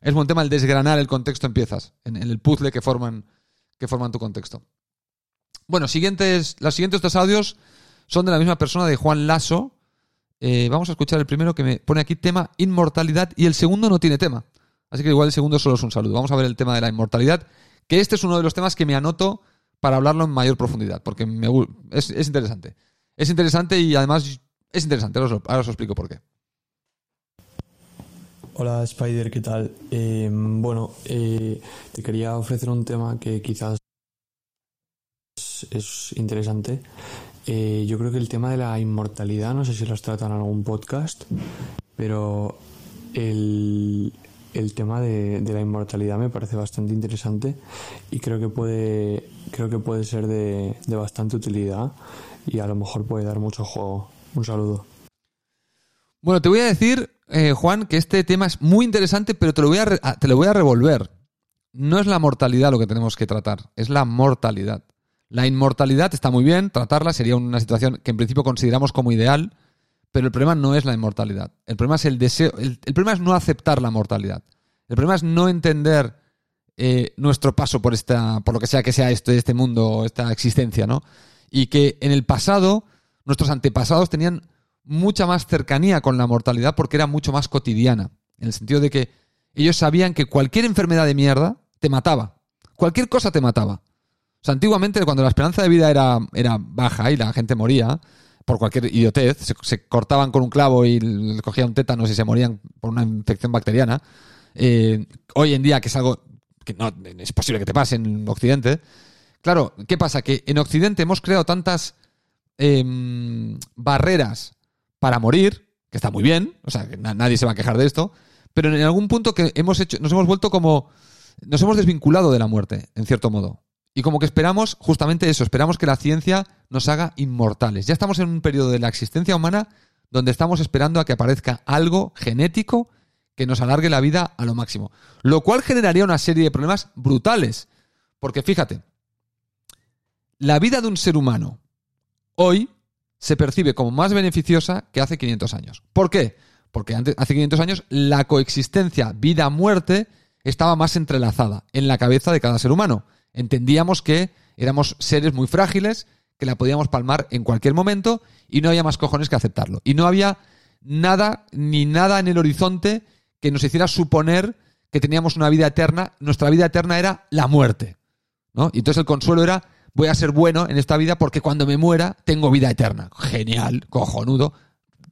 Es buen tema el desgranar el contexto en piezas, en, el puzzle que forman, que forman tu contexto. Bueno, siguientes, los siguientes dos audios son de la misma persona, de Juan Lasso. Eh, vamos a escuchar el primero que me pone aquí tema inmortalidad y el segundo no tiene tema. Así que igual el segundo solo es un saludo. Vamos a ver el tema de la inmortalidad, que este es uno de los temas que me anoto para hablarlo en mayor profundidad, porque me, es, es interesante. Es interesante y además es interesante. Ahora os, explico por qué. Hola Spider, ¿qué tal? Eh, bueno, eh, te quería ofrecer un tema que quizás es, es interesante. Eh, yo creo que el tema de la inmortalidad, no sé si lo has tratado en algún podcast, pero el, el tema de, la inmortalidad me parece bastante interesante y creo que puede, ser de, bastante utilidad y a lo mejor puede dar mucho juego. Un saludo. Bueno, te voy a decir, eh, Juan, que este tema es muy interesante, pero te lo, voy a re- a- te lo voy a revolver. No es la mortalidad lo que tenemos que tratar, es la mortalidad. La inmortalidad está muy bien, tratarla sería una situación que en principio consideramos como ideal, pero el problema no es la inmortalidad. El problema es el deseo, el, problema es no aceptar la mortalidad. El problema es no entender eh, nuestro paso por esta, por lo que sea que sea esto, este mundo, esta existencia, ¿no? Y que en el pasado nuestros antepasados tenían mucha más cercanía con la mortalidad porque era mucho más cotidiana. En el sentido de que ellos sabían que cualquier enfermedad de mierda te mataba. Cualquier cosa te mataba. Antiguamente cuando la esperanza de vida era, era baja y la gente moría por cualquier idiotez, se, cortaban con un clavo y le cogían tétanos y se morían por una infección bacteriana. eh, hoy en día, que es algo que no es posible que te pase en Occidente, claro, ¿qué pasa? Que en Occidente hemos creado tantas em, barreras para morir, que está muy bien, o sea, que na- nadie se va a quejar de esto, pero en algún punto que hemos hecho, nos hemos vuelto como, nos hemos desvinculado de la muerte, en cierto modo. Y como que esperamos justamente eso, esperamos que la ciencia nos haga inmortales. Ya estamos en un periodo de la existencia humana donde estamos esperando a que aparezca algo genético que nos alargue la vida a lo máximo. Lo cual generaría una serie de problemas brutales. Porque fíjate, la vida de un ser humano hoy se percibe como más beneficiosa que hace 500 años. ¿Por qué? Porque antes, hace 500 años la coexistencia vida-muerte estaba más entrelazada en la cabeza de cada ser humano. Entendíamos que éramos seres muy frágiles, que la podíamos palmar en cualquier momento y no había más cojones que aceptarlo. Y no había nada, ni nada en el horizonte que nos hiciera suponer que teníamos una vida eterna. Nuestra vida eterna era la muerte. ¿no? Y entonces el consuelo era voy a ser bueno en esta vida porque cuando me muera tengo vida eterna. Genial, cojonudo.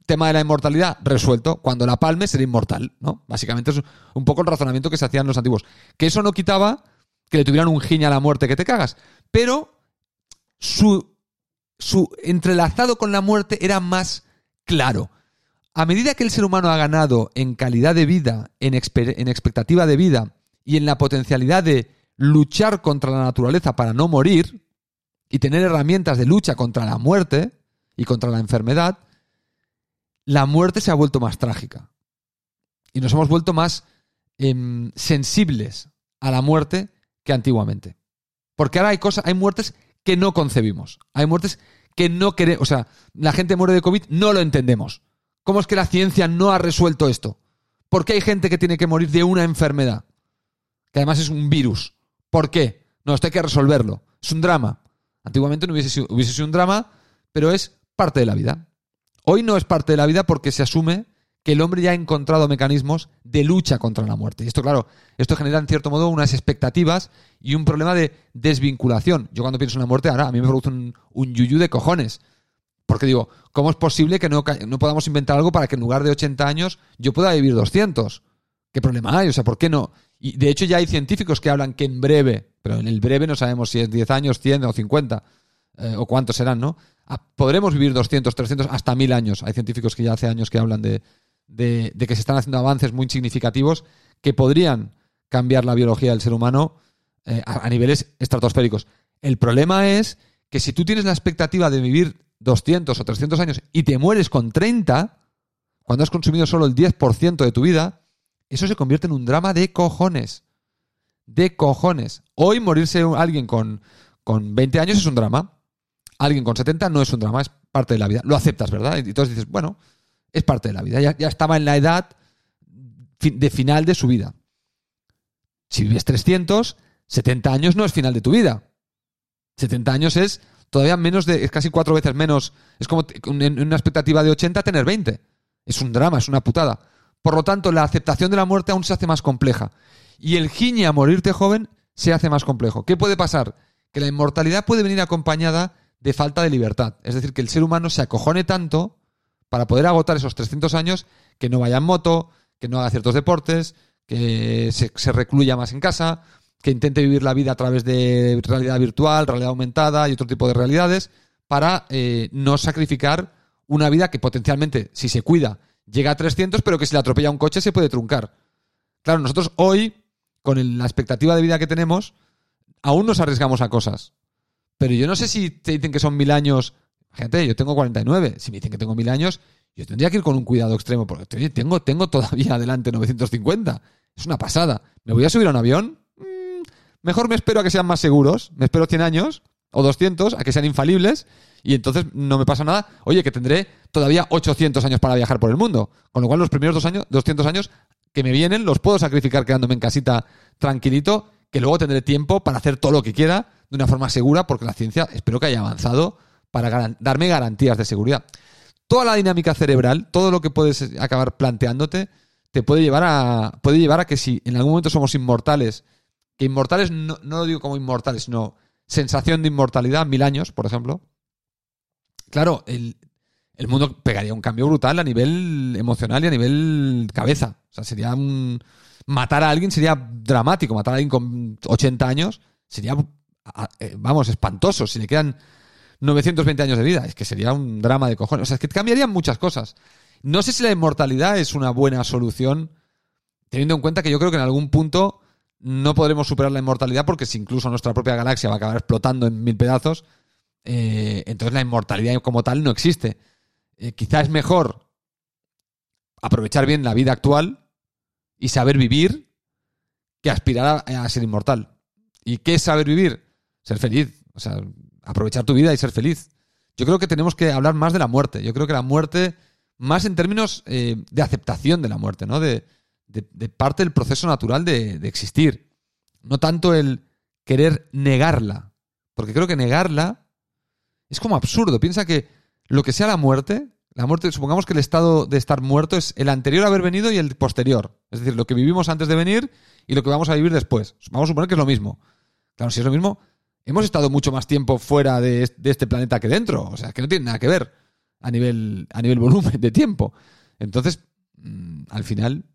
Tema de la inmortalidad resuelto. Cuando la palme seré inmortal, ¿no? Básicamente es un poco el razonamiento que se hacían los antiguos. Que eso no quitaba que le tuvieran un giña a la muerte que te cagas. Pero su, su entrelazado con la muerte era más claro. A medida que el ser humano ha ganado en calidad de vida, en, en expectativa de vida y en la potencialidad de luchar contra la naturaleza para no morir, y tener herramientas de lucha contra la muerte y contra la enfermedad, la muerte se ha vuelto más trágica. Y nos hemos vuelto más em, sensibles a la muerte que antiguamente. Porque ahora hay cosas, hay muertes que no concebimos. Hay muertes que no queremos. O sea, la gente muere de COVID, no lo entendemos. ¿Cómo es que la ciencia no ha resuelto esto? ¿Por qué hay gente que tiene que morir de una enfermedad? Que además es un virus. ¿Por qué? No, esto hay que resolverlo. Es un drama. Antiguamente no hubiese hubiese sido un drama, pero es parte de la vida. Hoy no es parte de la vida porque se asume que el hombre ya ha encontrado mecanismos de lucha contra la muerte. Y esto, claro, esto genera en cierto modo unas expectativas y un problema de desvinculación. Yo cuando pienso en la muerte, ahora a mí me produce un, un yuyu de cojones. Porque digo, ¿cómo es posible que no, no, podamos inventar algo para que en lugar de 80 años yo pueda vivir 200? ¿Qué problema hay? O sea, ¿por qué no? Y de hecho ya hay científicos que hablan que en breve, pero en el breve no sabemos si es 10 años, 100 o 50, eh, o cuántos serán, ¿no? Ah, podremos vivir 200, 300, hasta 1000 años. Hay científicos que ya hace años que hablan de, de, que se están haciendo avances muy significativos que podrían cambiar la biología del ser humano eh, a, niveles estratosféricos. El problema es que si tú tienes la expectativa de vivir 200 o 300 años y te mueres con 30, cuando has consumido solo el 10% de tu vida, eso se convierte en un drama de cojones. De cojones. Hoy morirse alguien con, con 20 años es un drama. Alguien con 70 no es un drama, es parte de la vida. Lo aceptas, ¿verdad? Y entonces dices, bueno, es parte de la vida. Ya, estaba en la edad de final de su vida. Si vives 300, 70 años no es final de tu vida. 70 años es todavía menos de, es casi cuatro veces menos. Es como en una expectativa de 80 tener 20. Es un drama, es una putada. Por lo tanto, la aceptación de la muerte aún se hace más compleja. Y el giñe a morirte joven se hace más complejo. ¿Qué puede pasar? Que la inmortalidad puede venir acompañada de falta de libertad. Es decir, que el ser humano se acojone tanto para poder agotar esos 300 años que no vaya en moto, que no haga ciertos deportes, que se, recluya más en casa, que intente vivir la vida a través de realidad virtual, realidad aumentada y otro tipo de realidades, para eh, no sacrificar una vida que potencialmente, si se cuida llega a 300, pero que si le atropella un coche se puede truncar. Claro, nosotros hoy, con la expectativa de vida que tenemos, aún nos arriesgamos a cosas. Pero yo no sé si te dicen que son mil años. Gente, yo tengo 49. Si me dicen que tengo mil años, yo tendría que ir con un cuidado extremo. Porque tengo, tengo todavía (laughs) adelante 950. Es una pasada. ¿Me voy a subir a un avión? Mm, mejor me espero a que sean más seguros. Me espero 100 años o 200, a que sean infalibles y entonces no me pasa nada. Oye, que tendré todavía 800 años para viajar por el mundo. Con lo cual los primeros dos años, 200 años que me vienen los puedo sacrificar quedándome en casita tranquilito, que luego tendré tiempo para hacer todo lo que quiera de una forma segura, porque la ciencia espero que haya avanzado para darme garantías de seguridad. Toda la dinámica cerebral, todo lo que puedes acabar planteándote, te puede llevar a, puede llevar a que si en algún momento somos inmortales, que inmortales no, no lo digo como inmortales, sino sensación de inmortalidad, mil años, por ejemplo, claro, el, mundo pegaría un cambio brutal a nivel emocional y a nivel cabeza. O sea, sería un... Matar a alguien sería dramático. Matar a alguien con 80 años sería, eh, vamos, espantoso. Si le quedan 920 años de vida, es que sería un drama de cojones. O sea, es que cambiarían muchas cosas. No sé si la inmortalidad es una buena solución, teniendo en cuenta que yo creo que en algún punto no podremos superar la inmortalidad porque si incluso nuestra propia galaxia va a acabar explotando en mil pedazos, eh, entonces la inmortalidad como tal no existe. Eh, quizá es mejor aprovechar bien la vida actual y saber vivir que aspirar a, a ser inmortal. ¿Y qué es saber vivir? Ser feliz. O sea, aprovechar tu vida y ser feliz. Yo creo que tenemos que hablar más de la muerte. Yo creo que la muerte, más en términos eh, de aceptación de la muerte, ¿no? De, de- parte del proceso natural de, de existir. No tanto el querer negarla. Porque creo que negarla es como absurdo. Piensa que lo que sea la muerte, la muerte, supongamos que el estado de estar muerto es el anterior a haber venido y el posterior. Es decir, lo que vivimos antes de venir y lo que vamos a vivir después. Vamos a suponer que es lo mismo. Claro, si es lo mismo, hemos estado mucho más tiempo fuera de, est- de este planeta que dentro. O sea, que no tiene nada que ver a nivel, a nivel volumen de tiempo. Entonces, mm, al final,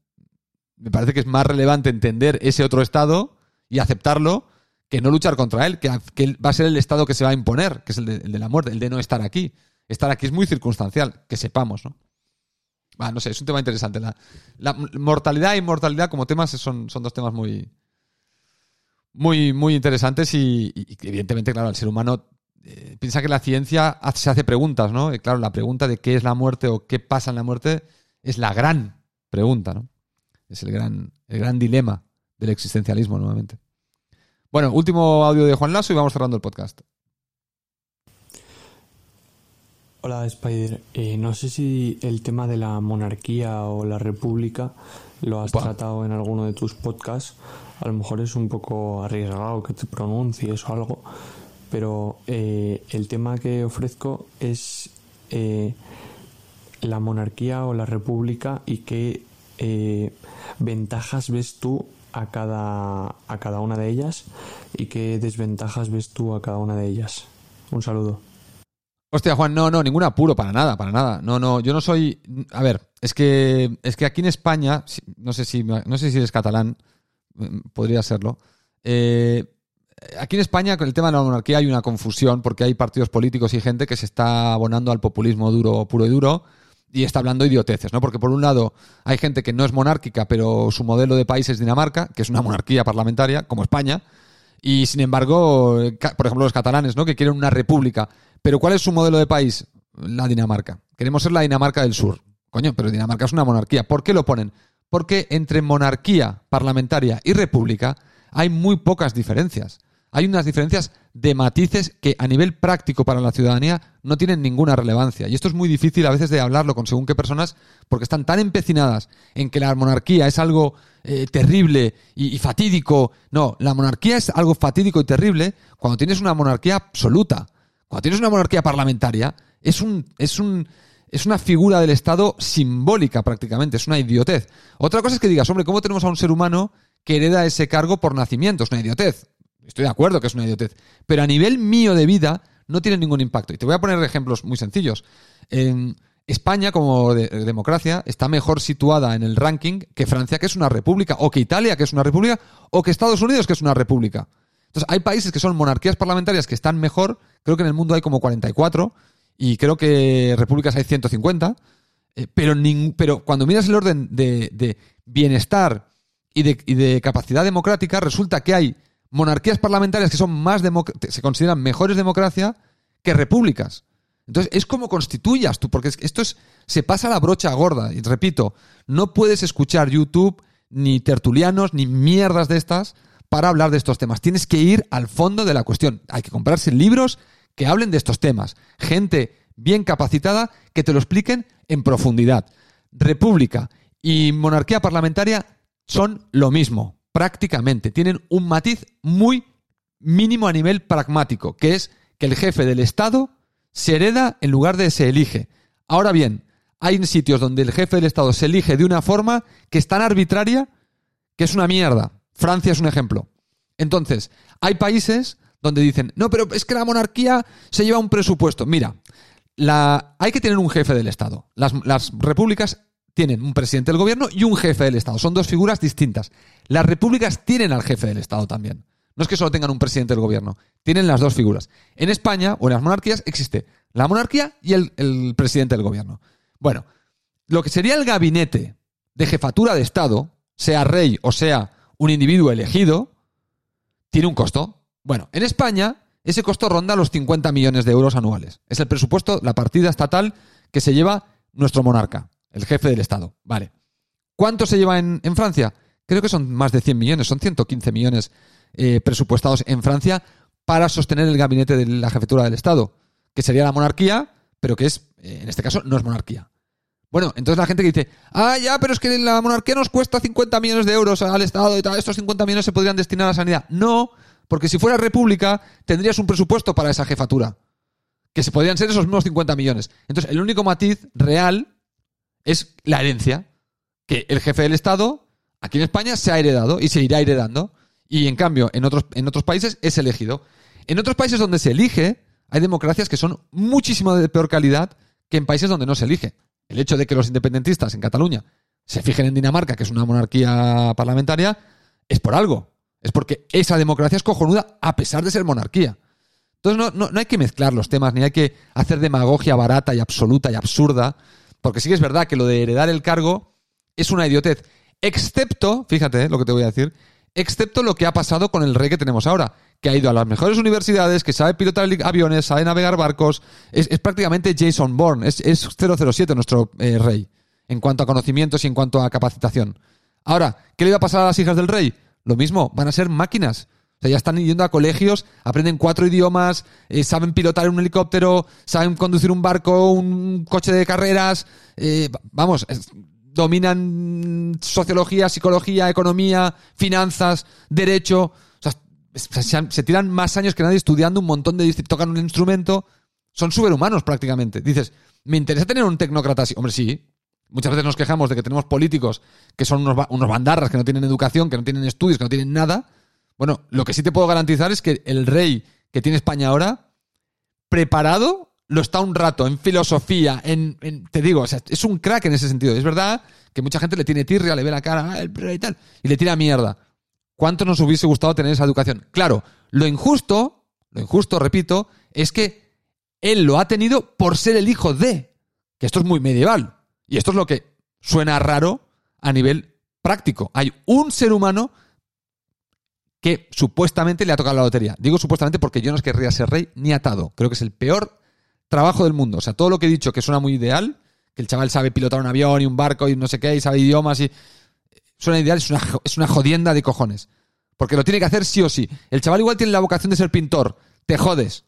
me parece que es más relevante entender ese otro estado y aceptarlo que no luchar contra él, que, va a ser el estado que se va a imponer, que es el de, la muerte, el de no estar aquí. Estar aquí es muy circunstancial, que sepamos, ¿no? Va, no sé, es un tema interesante. La, la mortalidad e inmortalidad como temas son, son dos temas muy, muy, muy interesantes y, evidentemente, claro, el ser humano eh, piensa que la ciencia hace- se hace preguntas, ¿no? Y claro, la pregunta de qué es la muerte o qué pasa en la muerte es la gran pregunta, ¿no? Es el gran, el gran dilema del existencialismo, nuevamente. Bueno, último audio de Juan Lasso y vamos cerrando el podcast. Hola Spider, Eh, no sé si el tema de la monarquía o la república lo has Buah. tratado en alguno de tus podcasts. A lo mejor es un poco arriesgado que te pronuncies o algo, pero eh, el tema que ofrezco es eh, la monarquía o la república y qué eh, ventajas ves tú a cada, a cada una de ellas y qué desventajas ves tú a cada una de ellas. Un saludo. Hostia, Juan, no, no, ningún apuro, para nada, para nada. No, no, yo no soy. A ver, es que, es que aquí en España, no sé si, no sé si eres catalán, podría serlo. Eh, aquí en España, con el tema de la monarquía, hay una confusión porque hay partidos políticos y gente que se está abonando al populismo duro, puro y duro y está hablando idioteces, ¿no? Porque por un lado hay gente que no es monárquica, pero su modelo de país es Dinamarca, que es una monarquía parlamentaria, como España, y sin embargo, eh, por ejemplo, los catalanes, ¿no? Que quieren una república. Pero ¿cuál es su modelo de país? La Dinamarca. Queremos ser la Dinamarca del Sur. Coño, pero Dinamarca es una monarquía. ¿Por qué lo ponen? Porque entre monarquía parlamentaria y república hay muy pocas diferencias. Hay unas diferencias de matices que a nivel práctico para la ciudadanía no tienen ninguna relevancia. Y esto es muy difícil a veces de hablarlo con según qué personas porque están tan empecinadas en que la monarquía es algo eh, terrible y, y fatídico. No, la monarquía es algo fatídico y terrible cuando tienes una monarquía absoluta. Cuando tienes una monarquía parlamentaria, es un, es un, es una figura del Estado simbólica prácticamente, es una idiotez. Otra cosa es que digas, hombre, ¿cómo tenemos a un ser humano que hereda ese cargo por nacimiento? Es una idiotez. Estoy de acuerdo que es una idiotez. Pero a nivel mío de vida no tiene ningún impacto. Y te voy a poner ejemplos muy sencillos. En España, como de democracia, está mejor situada en el ranking que Francia, que es una república, o que Italia, que es una república, o que Estados Unidos, que es una república. Entonces, hay países que son monarquías parlamentarias que están mejor. Creo que en el mundo hay como 44 y creo que repúblicas hay 150. eh, pero, pero cuando miras el orden de, de bienestar y de, y de capacidad democrática, resulta que hay monarquías parlamentarias que son más se consideran mejores democracia que repúblicas. Entonces, es como constituyas tú, porque es- esto es, se pasa la brocha gorda. Y repito, no puedes escuchar YouTube, ni tertulianos, ni mierdas de estas para hablar de estos temas. Tienes que ir al fondo de la cuestión. Hay que comprarse libros que hablen de estos temas. Gente bien capacitada que te lo expliquen en profundidad. República y monarquía parlamentaria son lo mismo, prácticamente. Tienen un matiz muy mínimo a nivel pragmático, que es que el jefe del Estado se hereda en lugar de se elige. Ahora bien, hay sitios donde el jefe del Estado se elige de una forma que es tan arbitraria que es una mierda. Francia es un ejemplo. Entonces, hay países donde dicen, no, pero es que la monarquía se lleva un presupuesto. Mira, la, hay que tener un jefe del Estado. Las, las repúblicas tienen un presidente del gobierno y un jefe del Estado. Son dos figuras distintas. Las repúblicas tienen al jefe del Estado también. No es que solo tengan un presidente del gobierno, tienen las dos figuras. En España o en las monarquías existe la monarquía y el, el presidente del gobierno. Bueno, lo que sería el gabinete de jefatura de Estado, sea rey o sea un individuo elegido, tiene un costo. Bueno, en España ese costo ronda los 50 millones de euros anuales. Es el presupuesto, la partida estatal que se lleva nuestro monarca, el jefe del Estado. Vale. ¿Cuánto se lleva en, Francia? Creo que son más de 100 millones, son 115 millones eh, presupuestados en Francia para sostener el gabinete de la jefatura del Estado, que sería la monarquía, pero que es, eh, en este caso, no es monarquía. Bueno, entonces la gente que dice, ah, ya, pero es que la monarquía nos cuesta 50 millones de euros al Estado y tal, estos 50 millones se podrían destinar a la sanidad. No, porque si fuera república, tendrías un presupuesto para esa jefatura, que se podrían ser esos mismos 50 millones. Entonces, el único matiz real es la herencia, que el jefe del Estado, aquí en España, se ha heredado y se irá heredando, y en cambio, en otros, en otros países es elegido. En otros países donde se elige, hay democracias que son muchísimo de peor calidad que en países donde no se elige. El hecho de que los independentistas en Cataluña se fijen en Dinamarca, que es una monarquía parlamentaria, es por algo. Es porque esa democracia es cojonuda a pesar de ser monarquía. Entonces no, no, hay que mezclar los temas, ni hay que hacer demagogia barata y absoluta y absurda, porque sí que es verdad que lo de heredar el cargo es una idiotez. Excepto, fíjate eh, lo que te voy a decir, excepto lo que ha pasado con el rey que tenemos ahora, que ha ido a las mejores universidades, que sabe pilotar aviones, sabe navegar barcos, es, prácticamente Jason Bourne, es, 007 nuestro eh, rey, en cuanto a conocimientos y en cuanto a capacitación. Ahora, ¿qué le va a pasar a las hijas del rey? Lo mismo, van a ser máquinas. O sea, ya están yendo a colegios, aprenden cuatro idiomas, eh, saben pilotar un helicóptero, saben conducir un barco, un coche de carreras. Eh, vamos, dominan sociología, psicología, economía, finanzas, derecho. O sea, se, tiran más años que nadie estudiando un montón de tocan un instrumento. Son superhumanos prácticamente. Dices, ¿me interesa tener un tecnócrata así? Hombre, sí. Muchas veces nos quejamos de que tenemos políticos que son unos, unos bandarras, que no tienen educación, que no tienen estudios, que no tienen nada. Bueno, lo que sí te puedo garantizar es que el rey que tiene España ahora, preparado lo está un rato en filosofía, en, te digo, es un crack en ese sentido. Es verdad que mucha gente le tiene tirria, le ve la cara, ah, el y tal, y le tira mierda. ¿Cuánto nos hubiese gustado tener esa educación? Claro, lo injusto, lo injusto, repito, es que él lo ha tenido por ser el hijo de, que esto es muy medieval. Y esto es lo que suena raro a nivel práctico. Hay un ser humano que supuestamente le ha tocado la lotería. Digo supuestamente porque yo no querría ser rey ni atado. Creo que es el peor trabajo del mundo. O sea, todo lo que he dicho que suena muy ideal, que el chaval sabe pilotar un avión y un barco y no sé qué, y sabe idiomas y... Suena ideal, es una, es una jodienda de cojones. Porque lo tiene que hacer sí o sí. El chaval igual tiene la vocación de ser pintor. Te jodes.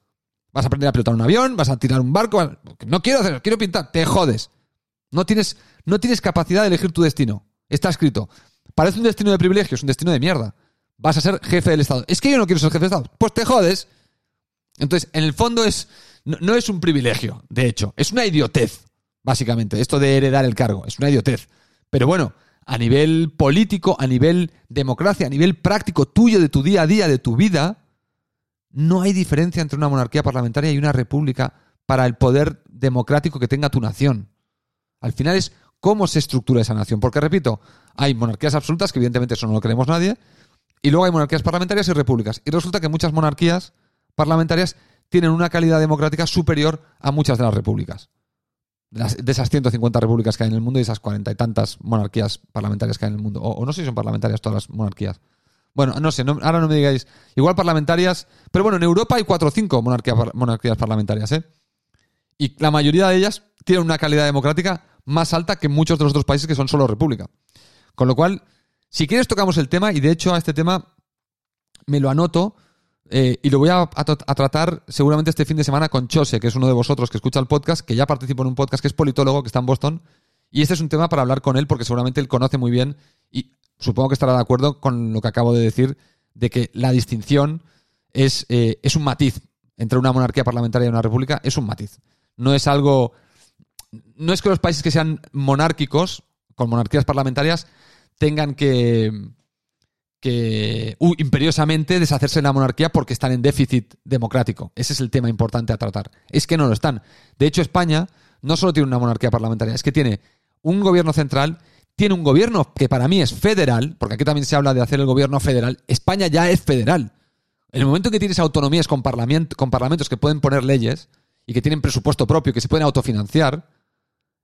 Vas a aprender a pilotar un avión, vas a tirar un barco. No quiero hacer, quiero pintar. Te jodes. No tienes, no tienes capacidad de elegir tu destino. Está escrito. Parece un destino de privilegio, es un destino de mierda. Vas a ser jefe del Estado. Es que yo no quiero ser jefe del Estado. Pues te jodes. Entonces, en el fondo es no, es un privilegio, de hecho, es una idiotez, básicamente, esto de heredar el cargo, es una idiotez. Pero bueno, a nivel político, a nivel democracia, a nivel práctico tuyo, de tu día a día, de tu vida, no hay diferencia entre una monarquía parlamentaria y una república para el poder democrático que tenga tu nación. Al final es cómo se estructura esa nación. Porque, repito, hay monarquías absolutas, que evidentemente eso no lo queremos nadie, y luego hay monarquías parlamentarias y repúblicas. Y resulta que muchas monarquías parlamentarias tienen una calidad democrática superior a muchas de las repúblicas. De, esas 150 repúblicas que hay en el mundo y esas cuarenta y tantas monarquías parlamentarias que hay en el mundo. O, no sé si son parlamentarias todas las monarquías. Bueno, no sé, ahora no me digáis. Igual parlamentarias. Pero bueno, en Europa hay cuatro o cinco monarquías, monarquías parlamentarias, ¿eh? Y la mayoría de ellas tienen una calidad democrática más alta que muchos de los otros países que son solo república. Con lo cual, si quieres tocamos el tema, y de hecho a este tema me lo anoto eh, y lo voy a, tratar seguramente este fin de semana con Chose, que es uno de vosotros que escucha el podcast, que ya participó en un podcast, que es politólogo, que está en Boston. Y este es un tema para hablar con él, porque seguramente él conoce muy bien y supongo que estará de acuerdo con lo que acabo de decir, de que la distinción es, eh, es un matiz entre una monarquía parlamentaria y una república, es un matiz. No es algo. No es que los países que sean monárquicos, con monarquías parlamentarias, tengan que que uh, imperiosamente deshacerse de la monarquía porque están en déficit democrático. Ese es el tema importante a tratar. Es que no lo están. De hecho, España no solo tiene una monarquía parlamentaria, es que tiene un gobierno central, tiene un gobierno que para mí es federal, porque aquí también se habla de hacer el gobierno federal. España ya es federal. En el momento en que tienes autonomías con, con parlamentos que pueden poner leyes y que tienen presupuesto propio, que se pueden autofinanciar,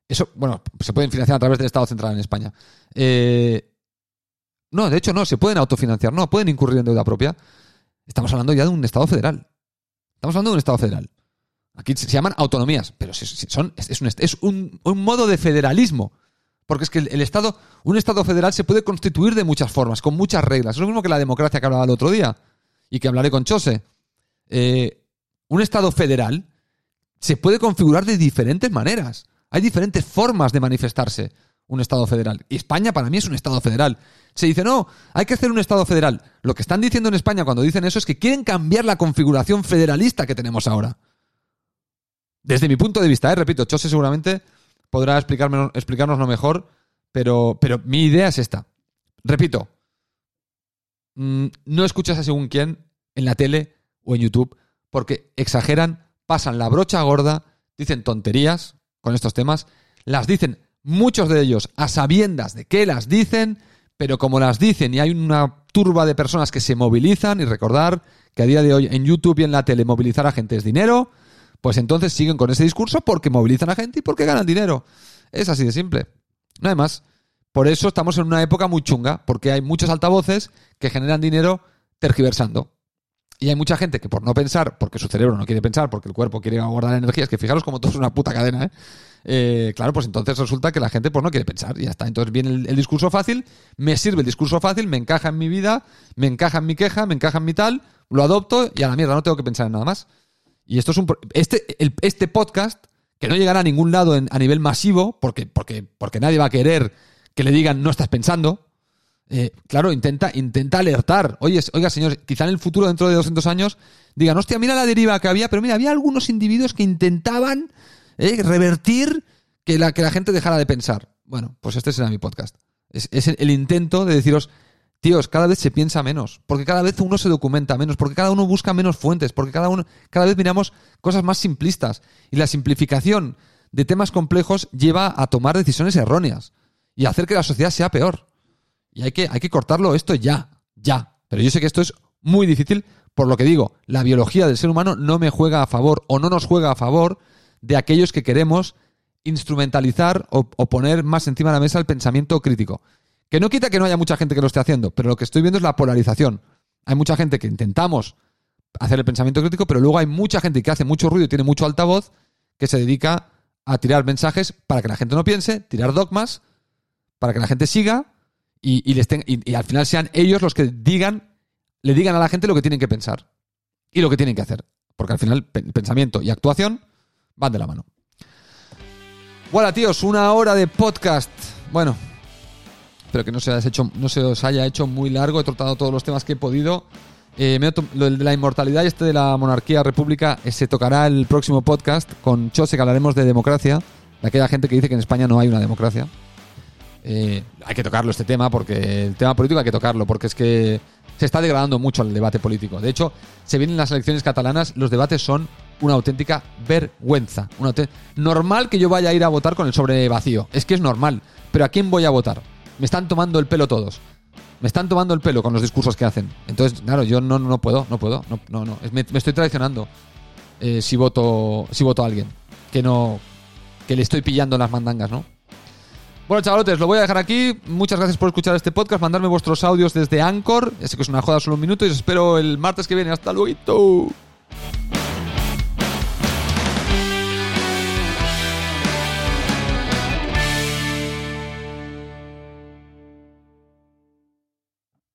eso, bueno, se pueden financiar a través del Estado central en España. Eh, no, de hecho no, se pueden autofinanciar, no, pueden incurrir en deuda propia. Estamos hablando ya de un Estado federal. Estamos hablando de un Estado federal. Aquí se llaman autonomías, pero son, es, un, un, modo de federalismo. Porque es que el, el Estado, un Estado federal se puede constituir de muchas formas, con muchas reglas. Es lo mismo que la democracia que hablaba el otro día y que hablaré con Chose. Eh, un Estado federal se puede configurar de diferentes maneras. Hay diferentes formas de manifestarse un Estado federal. Y España para mí es un Estado federal. Se dice, no, hay que hacer un Estado federal. Lo que están diciendo en España cuando dicen eso es que quieren cambiar la configuración federalista que tenemos ahora. Desde mi punto de vista, ¿eh? repito, Chose seguramente podrá explicárnoslo mejor, pero, pero mi idea es esta. Repito, mm, no escuchas a según quién en la tele o en YouTube porque exageran, pasan la brocha gorda, dicen tonterías con estos temas, las dicen muchos de ellos a sabiendas de que las dicen, pero como las dicen y hay una turba de personas que se movilizan, y recordar que a día de hoy en YouTube y en la tele movilizar a gente es dinero, pues entonces siguen con ese discurso porque movilizan a gente y porque ganan dinero. Es así de simple. No hay más. Por eso estamos en una época muy chunga, porque hay muchos altavoces que generan dinero tergiversando. Y hay mucha gente que por no pensar, porque su cerebro no quiere pensar, porque el cuerpo quiere guardar energías, que fijaros como todo es una puta cadena, ¿eh? Eh, claro, pues entonces resulta que la gente pues no quiere pensar y ya está. Entonces viene el, discurso fácil, me sirve el discurso fácil, me encaja en mi vida, me encaja en mi queja, me encaja en mi tal, lo adopto y a la mierda, no tengo que pensar en nada más. Y esto es un este el- este podcast que no llegará a ningún lado a nivel masivo porque porque porque nadie va a querer que le digan no estás pensando. Eh, claro, intenta intenta alertar. Oye, oiga, señor, quizá en el futuro dentro de 200 años digan, "Hostia, mira la deriva que había", pero mira, había algunos individuos que intentaban eh, revertir que la que la gente dejara de pensar. Bueno, pues este será mi podcast. Es, el intento de deciros Tíos, cada vez se piensa menos, porque cada vez uno se documenta menos, porque cada uno busca menos fuentes, porque cada uno cada vez miramos cosas más simplistas y la simplificación de temas complejos lleva a tomar decisiones erróneas y a hacer que la sociedad sea peor. Y hay que hay que cortarlo esto ya, ya. Pero yo sé que esto es muy difícil por lo que digo, la biología del ser humano no me juega a favor o no nos juega a favor de aquellos que queremos instrumentalizar o, o poner más encima de la mesa el pensamiento crítico. Que no quita que no haya mucha gente que lo esté haciendo, pero lo que estoy viendo es la polarización. Hay mucha gente que intentamos hacer el pensamiento crítico, pero luego hay mucha gente que hace mucho ruido y tiene mucho altavoz que se dedica a tirar mensajes para que la gente no piense, tirar dogmas, para que la gente siga y, les ten- y- al final sean ellos los que digan, le digan a la gente lo que tienen que pensar y lo que tienen que hacer. Porque al final pe- pensamiento y actuación van de la mano. Bueno, tíos, una hora de podcast. Bueno, espero que no se, hecho, no se os haya hecho muy largo. He tratado todos los temas que he podido. Eh, lo de la inmortalidad y este de la monarquía república se tocará el próximo podcast con Chose, que hablaremos de democracia, de aquella gente que dice que en España no hay una democracia. Eh, hay que tocarlo este tema porque el tema político hay que tocarlo porque es que se está degradando mucho el debate político. De hecho, se vienen las elecciones catalanas, los debates son una auténtica vergüenza. Normal que yo vaya a ir a votar con el sobre vacío. Es que es normal. Pero ¿a quién voy a votar? Me están tomando el pelo todos. Me están tomando el pelo con los discursos que hacen. Entonces, claro, yo no, no puedo, no puedo. No, no, no. Me estoy traicionando eh, si voto si voto a alguien que no que le estoy pillando las mandangas, ¿no? Bueno, chavalotes, lo voy a dejar aquí. Muchas gracias por escuchar este podcast. Mandarme vuestros audios desde Anchor. Ya sé que es una joda solo un minuto y os espero el martes que viene. Hasta luego.